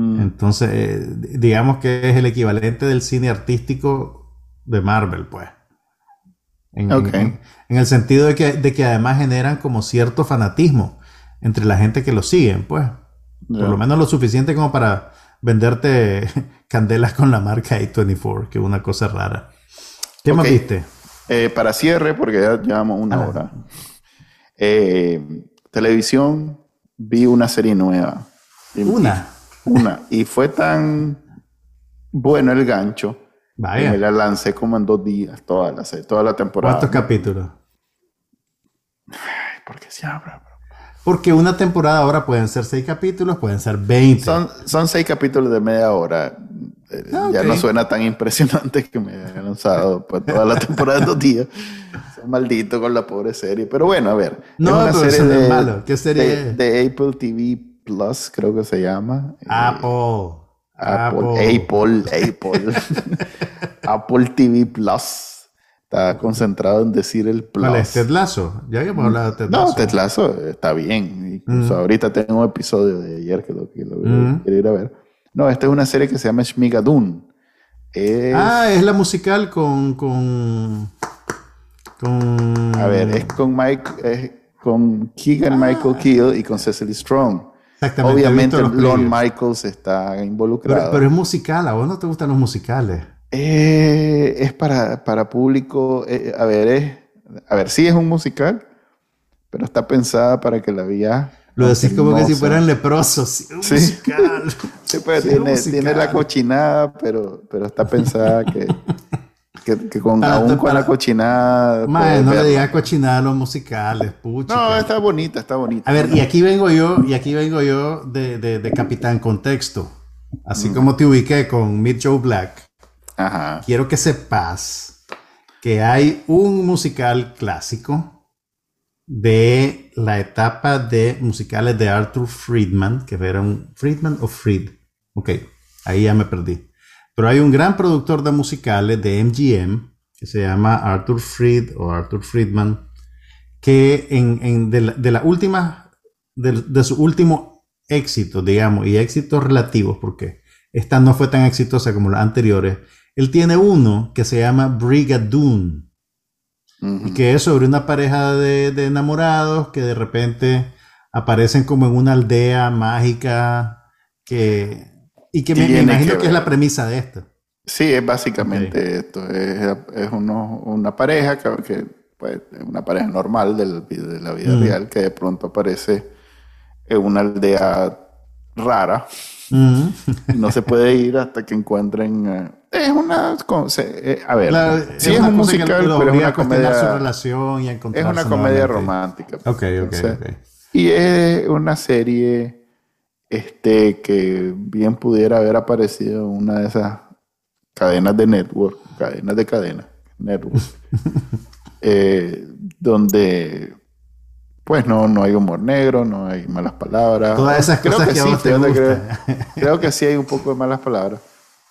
Mm. Entonces, eh, digamos que es el equivalente del cine artístico de Marvel, pues. En, en- Ok. en- en el sentido de que, de que además generan como cierto fanatismo entre la gente que los siguen, pues. Por lo menos lo suficiente como para venderte <laughs> candelas con la marca A24, que es una cosa rara. ¿Qué más viste? Eh, para cierre, porque ya llevamos una Ah. hora. Eh, televisión, vi una serie nueva. Una. Una. Y fue tan bueno el gancho que me la lancé como en dos días, toda la, se- toda la temporada. ¿Cuántos capítulos? Ay, ¿Por qué se habla? Porque una temporada ahora pueden ser seis capítulos, pueden ser 20. Son, son seis capítulos de media hora. Eh, Ah, Ya no suena tan impresionante que me haya lanzado pues, toda la temporada en dos días. Soy maldito con la pobre serie. Pero bueno, a ver. No, pero eso no es malo. ¿Qué serie de, es? de Apple TV Plus, creo que se llama. Eh, Apple. Apple, Apple, Apple. Apple <laughs> TV Plus. Está concentrado en decir el Plus. ¿Cuál es? Ted Lasso. Ya habíamos hablado de Ted Lasso. No, Ted Lasso está bien. Incluso Mm. ahorita tengo un episodio de ayer que lo, que lo Mm. quiero ir a ver. No, esta es una serie que se llama Shmigadun. Es, Ah, es la musical con. con. con. a ver, es con Mike, es con Keegan Michael Keel y con Cecily Strong. Exactamente. Obviamente Lon. Michaels está Pero, involucrado. pero es musical, a vos no te gustan los musicales. Eh, es para, para público, eh, a ver, es, a ver, sí es un musical, pero está pensada para que la vea. Lo decís como que si fueran leprosos. Sí, un Sí. musical. <laughs> Sí, pues, Sí, es un tiene, musical. tiene la cochinada, pero, pero está pensada que, que, que con, Para- aún con para- la cochinada. Mae, no le digas cochinada a los musicales, pucha. No, está bonita, está bonita. A ver, y aquí vengo yo, y aquí vengo yo de, de, de Capitán Contexto. Así Mm. como te ubiqué con Meet Joe Black, Ajá. quiero que sepas que hay un musical clásico de la etapa de musicales de Arthur Friedman, que era un Friedman o Fried. Ok, ahí ya me perdí. Pero hay un gran productor de musicales de MGM que se llama Arthur Fried o Arthur Friedman, que en, en de, la, de la última, de, de su último éxito, digamos, y éxitos relativos, porque esta no fue tan exitosa como las anteriores, él tiene uno que se llama Brigadoon y que es sobre una pareja de, de enamorados que de repente aparecen como en una aldea mágica que y que me, me imagino que que, es la premisa de esto. Sí, es básicamente esto. Es, es uno- una pareja que, que, pues, es una pareja normal del- de la vida Mm. real que de pronto aparece en una aldea rara Mm. no se puede ir hasta que encuentren. eh, es una. eh, a ver, La- sí es, una un musical, pero es una a cuestionar su comedia. relación y Es una comedia nuevamente. romántica. Ok, ok, Entonces, ok. Y es una serie este, que bien pudiera haber aparecido en una de esas cadenas de network, cadenas de cadena, network, <laughs> eh, donde pues no, no hay humor negro, no hay malas palabras. Todas esas Creo cosas que, a sí, vos te fíjate, <laughs> creo- que sí hay un poco de malas palabras,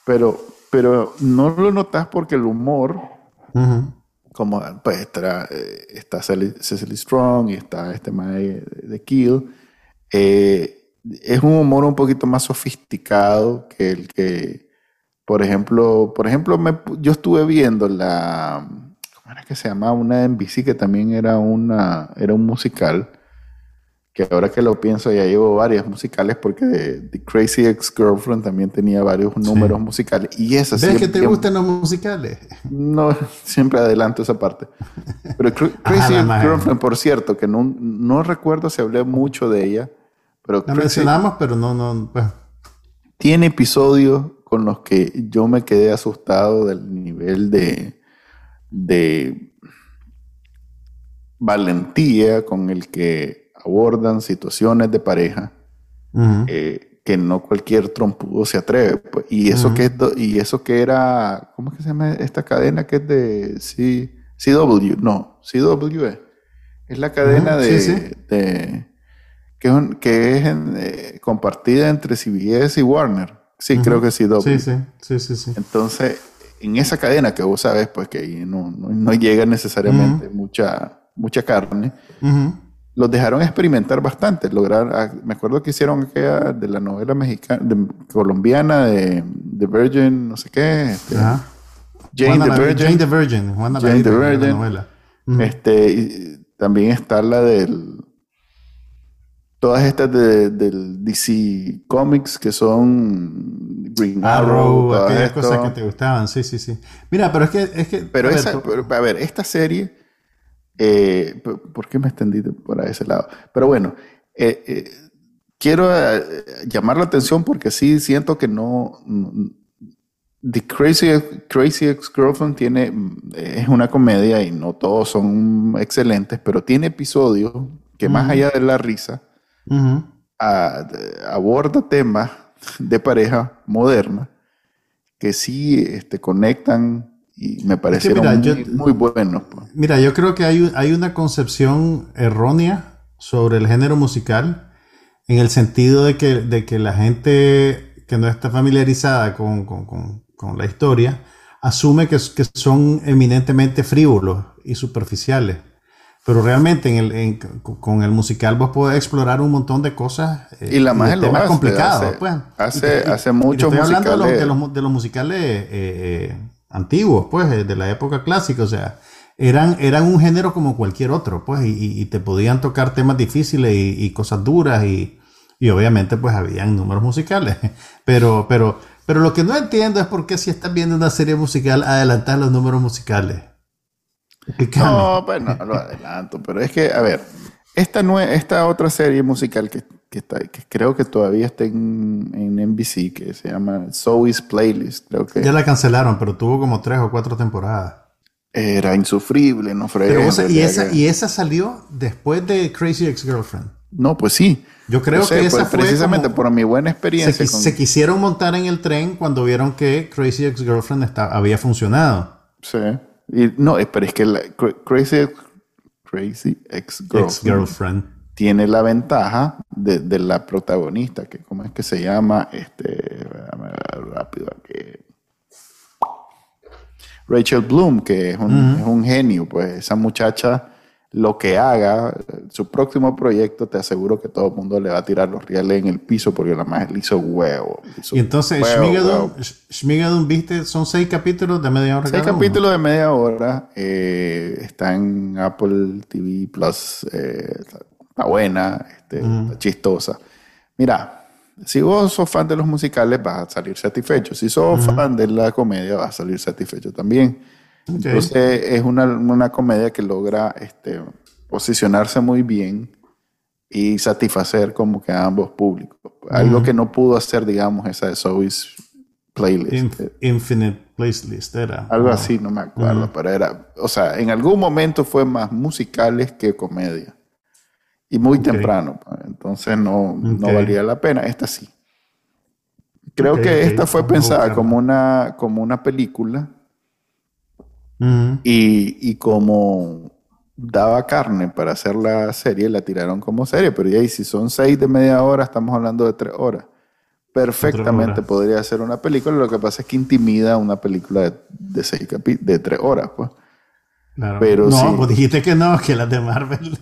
pero, pero no lo notas porque el humor como pues está, eh, está Cecily, Cecily Strong y está este Mae de Kill, eh, es un humor un poquito más sofisticado que el que, por ejemplo, por ejemplo, me yo estuve viendo la, ¿cómo era que se llamaba? Una NBC que también era una, era un musical, que ahora que lo pienso ya llevo varias musicales porque The Crazy Ex-Girlfriend también tenía varios números musicales y esa ¿Ves es que te gustan los musicales? no, <laughs> siempre adelanto esa parte. Pero Cra- <laughs> Crazy la madre. Girlfriend, por cierto, que no, no recuerdo si hablé mucho de ella, pero La mencionamos, pero no, no. pues, tiene episodios con los que yo me quedé asustado del nivel de, de valentía con el que abordan situaciones de pareja eh, que no cualquier trompudo se atreve. pues. Y eso que es do- y eso que era, ¿cómo es que se llama esta cadena que es de C, CW? No, CW es. Es la cadena sí, sí. de- que es, un- que es en, eh, compartida entre CBS y Warner. Sí, creo que. Sí, sí, sí, sí, sí. Entonces, en esa cadena que vos sabes, pues que no, no, no llega necesariamente mucha, mucha carne, los dejaron experimentar bastante. Lograr, ah, me acuerdo que hicieron aquella de la novela mexicana, de- colombiana de, de Virgin, no sé qué, este. Jane the Virgin. Jane the Virgin. Juana Jane the la Virgin. novela. Este, y también está la del. Todas estas de- del DC Comics que son Green Arrow, Arrow, aquellas esto. cosas que te gustaban, sí, sí, sí. Mira, pero es que... Es que Pero a ver, esa, tú- pero, a ver, esta serie, eh, ¿por qué me extendí por ese lado? Pero bueno, eh, eh, quiero eh, llamar la atención porque sí siento que no, no- The Crazy, Crazy Ex-Girlfriend tiene, es una comedia y no todos son excelentes, pero tiene episodios que más allá de la risa, A- aborda temas de pareja moderna que sí este, conectan y me parecieron mira, muy, yo- muy buenos. pues. Mira, yo creo que hay, hay una concepción errónea sobre el género musical en el sentido de que, de que la gente que no está familiarizada con, con- con- con la historia asume que, que son eminentemente frívolos y superficiales. Pero realmente en el, en- con el musical vos podés explorar un montón de cosas eh, Y la magia lo temas hace, complicados. hace- pues. hace- te- hace muchos hablando de los, de musicales. los mu- de los musicales eh, eh, antiguos, pues, de la época clásica, o sea, eran, eran un género como cualquier otro, pues, y, y- y te podían tocar temas difíciles y, y cosas duras y, y obviamente, pues, habían números musicales, <laughs> pero, pero, pero lo que no entiendo es por qué si estás viendo una serie musical adelantar los números musicales. <laughs> No, pues no lo adelanto, pero es que, a ver, esta, nue- esta otra serie musical que, que, está, que creo que todavía está en, en NBC, que se llama Zoe's Playlist, creo que Ya la cancelaron, pero tuvo como tres o cuatro temporadas. era insufrible, no fregué, y, esa, que- y esa salió después de Crazy Ex-Girlfriend. No, pues sí. Yo creo sé, que esa pues, fue precisamente como- por mi buena experiencia. con- se quisieron montar en el tren cuando vieron que Crazy Ex-Girlfriend está- había funcionado. Sí. Y, no, eh, pero es que la Cra- Crazy, Crazy Ex-Girlfriend tiene la ventaja de, de la protagonista, que ¿cómo es que se llama? Este, rápido aquí. Rachel Bloom, que es un, es un genio, pues esa muchacha, lo que haga, su próximo proyecto, te aseguro que todo el mundo le va a tirar los reales en el piso porque la más le hizo huevo. hizo Y entonces, Schmigadoon, viste, son seis capítulos de media hora. Seis cada uno. capítulos de media hora. eh, está en Apple TV Plus. eh, está, buena, este, está chistosa. Mira, si vos sos fan de los musicales, vas a salir satisfecho. Si sos fan de la comedia, vas a salir satisfecho también. Entonces, es una, una comedia que logra este, posicionarse muy bien y satisfacer como que a ambos públicos. Algo que no pudo hacer, digamos, esa de Zoe's Playlist. Inf- Infinite Playlist era. Algo así, no me acuerdo, pero era, o sea, en algún momento fue más musicales que comedia. Y muy temprano, pues, entonces no, no Ok. valía la pena. Esta sí. Creo que esta fue pensada como una, como una película Y, y como daba carne para hacer la serie, la tiraron como serie, pero ya y si son seis de media hora, estamos hablando de tres horas. Perfectamente horas. podría ser una película, lo que pasa es que intimida una película de, de, seis capi- de tres horas, pues. Claro. Pero no, sí. pues dijiste que no, que las de Marvel.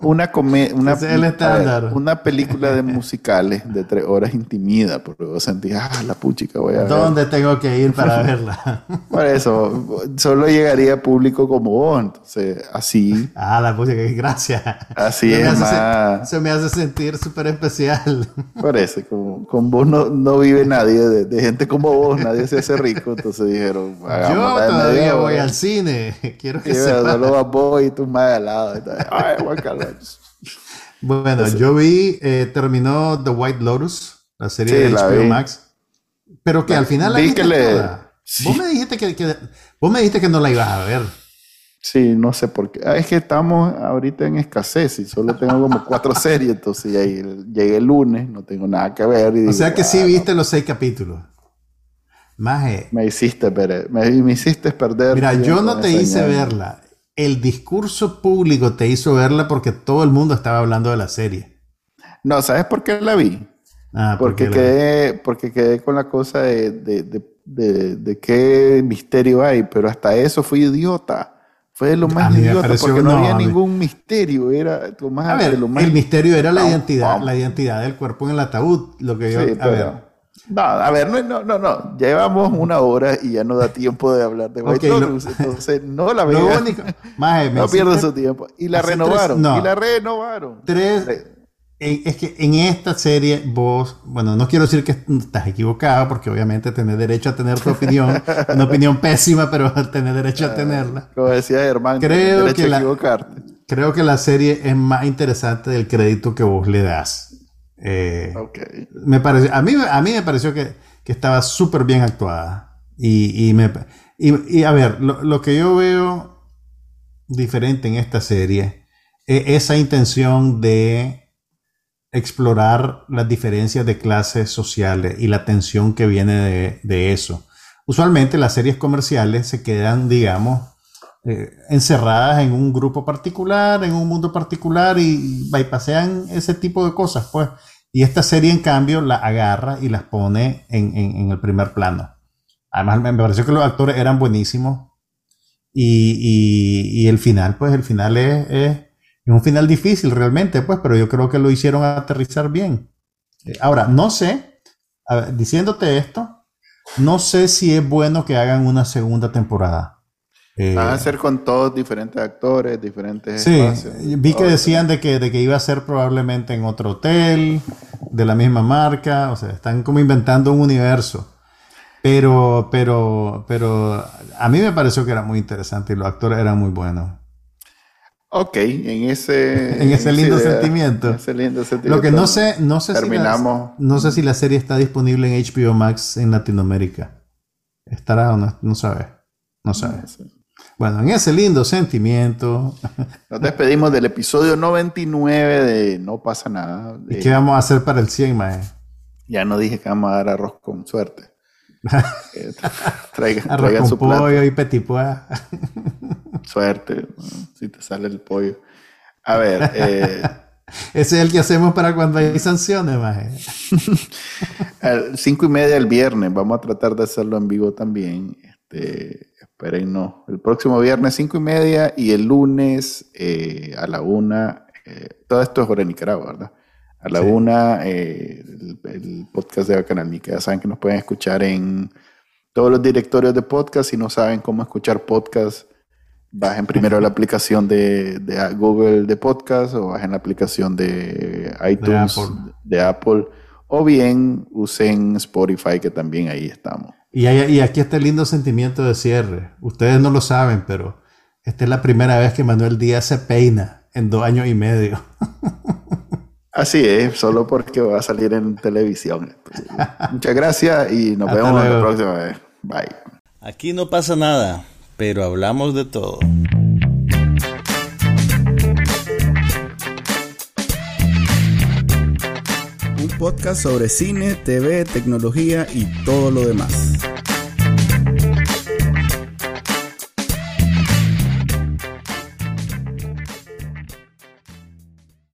Una, come- <laughs> una, es el estándar. una película de <laughs> musicales de tres horas intimida, porque vos sentís, ah, la puchica, voy a ver. ¿Dónde tengo que ir para <laughs> verla? Por eso, solo llegaría público como vos, entonces así, ah, la pucha, que gracias. así Se es más. Se me hace sentir súper especial. Por eso, como, con vos no, no vive nadie, de, de gente como vos, nadie se hace rico, entonces dijeron, Yo todavía voy al cine. Quiero que <laughs> Sí, sepas. solo vos y tus madres al lado. Ay, guacala. Bueno, yo vi, eh, terminó The White Lotus, la serie Sí, de la HBO. Max. Pero que al final la Vi que le- toda. Sí. Vos me dijiste que, que- vos me dijiste que no la ibas a ver. Sí, no sé por qué. Ah, es que estamos ahorita en escasez y solo tengo como cuatro series, entonces ya llegué el lunes, no tengo nada que ver. y O digo, sea que sí "Ah, viste los seis capítulos. Maje, Me hiciste, perder, me, me hiciste perder. mira, yo no te hice verla. El discurso público te hizo verla porque todo el mundo estaba hablando de la serie. No, ¿sabes por qué la vi? Ah, Porque quedé, porque quedé con la cosa de, de, de, de- de qué misterio hay, pero hasta eso fui idiota. Fue de lo más idiota, porque no, no, había ningún misterio. Era lo más, A ver, lo más el misterio era la identidad, la identidad del cuerpo en el ataúd. Lo que yo, Sí, a pero- ver, No, a ver, no, no, no, no. Llevamos una hora y ya no da tiempo de hablar de White Ok, lo- Lotus, entonces no la me No hiciste su tiempo. Y la tres- renovaron. no. Y la renovaron. tres, es que en esta serie vos, bueno, no quiero decir que estás equivocado, porque obviamente tenés derecho a tener tu opinión, <laughs> una opinión pésima, pero <laughs> tenés derecho a tenerla. Como decía Germán, Creo que a la-. Creo que la serie es más interesante del crédito que vos le das. Eh, me pareció, a, mí, a mí me pareció que, que estaba súper bien actuada. Y, y, me, y, y, a ver, lo, lo que yo veo diferente en esta serie es esa intención de explorar las diferencias de clases sociales y la tensión que viene de, de eso. Usualmente las series comerciales se quedan, digamos, eh, encerradas en un grupo particular, en un mundo particular y bypasean ese tipo de cosas, pues. Y esta serie, en cambio, la agarra y las pone en, en- el primer plano. Además, me pareció que los actores eran buenísimos. Y, y- y el final, pues, el final es, es- un final difícil realmente, pues, pero yo creo que lo hicieron aterrizar bien. Eh, Ahora, no sé, diciéndote esto, no sé si es bueno que hagan una segunda temporada. Eh, Van a ser con todos diferentes actores, diferentes Sí, espacios. vi que decían de que, de que iba a ser probablemente en otro hotel, de la misma marca, o sea, están como inventando un universo. Pero, pero, pero a mí me pareció que era muy interesante y los actores eran muy buenos. Ok, en ese... <laughs> En ese lindo idea, sentimiento. en ese lindo sentimiento. Lo que no sé, no sé si la, no sé si la serie está disponible en HBO Max en Latinoamérica. ¿Estará o no? No sabes. No sabes. Bueno, en ese lindo sentimiento, Nos despedimos del episodio 99 de No pasa nada. ¿y qué vamos a hacer para el 100, mae? Ya no dije que vamos a dar arroz con suerte. <laughs> Eh, traigan, Arroz traigan con su plato. pollo y petit pois. <laughs> Suerte, si te sale el pollo. A ver, eh, <laughs> Ese es el que hacemos para cuando hay sanciones, maje. al cinco y media el viernes, vamos a tratar de hacerlo en vivo también. Este, espérennos. El próximo viernes cinco y media y el lunes eh, a la una. eh, todo esto es hora de Nicaragua, ¿verdad? A la Sí. una, eh, el, el podcast de Bacanalmica. Ya saben que nos pueden escuchar en todos los directorios de podcast. Si no saben cómo escuchar podcast, bajen primero la <laughs> aplicación de, de Google de podcast o bajen la aplicación de iTunes Apple. de Apple o bien usen Spotify que también ahí estamos. Y, hay- y aquí está el lindo sentimiento de cierre. Ustedes no lo saben, pero esta es la primera vez que Manuel Díaz se peina en dos años y medio. <laughs> Así es, solo porque va a salir en televisión. Muchas gracias y nos Hasta vemos la próxima vez. Bye. Aquí no pasa nada, pero hablamos de todo. Un podcast sobre cine, TV, tecnología y todo lo demás.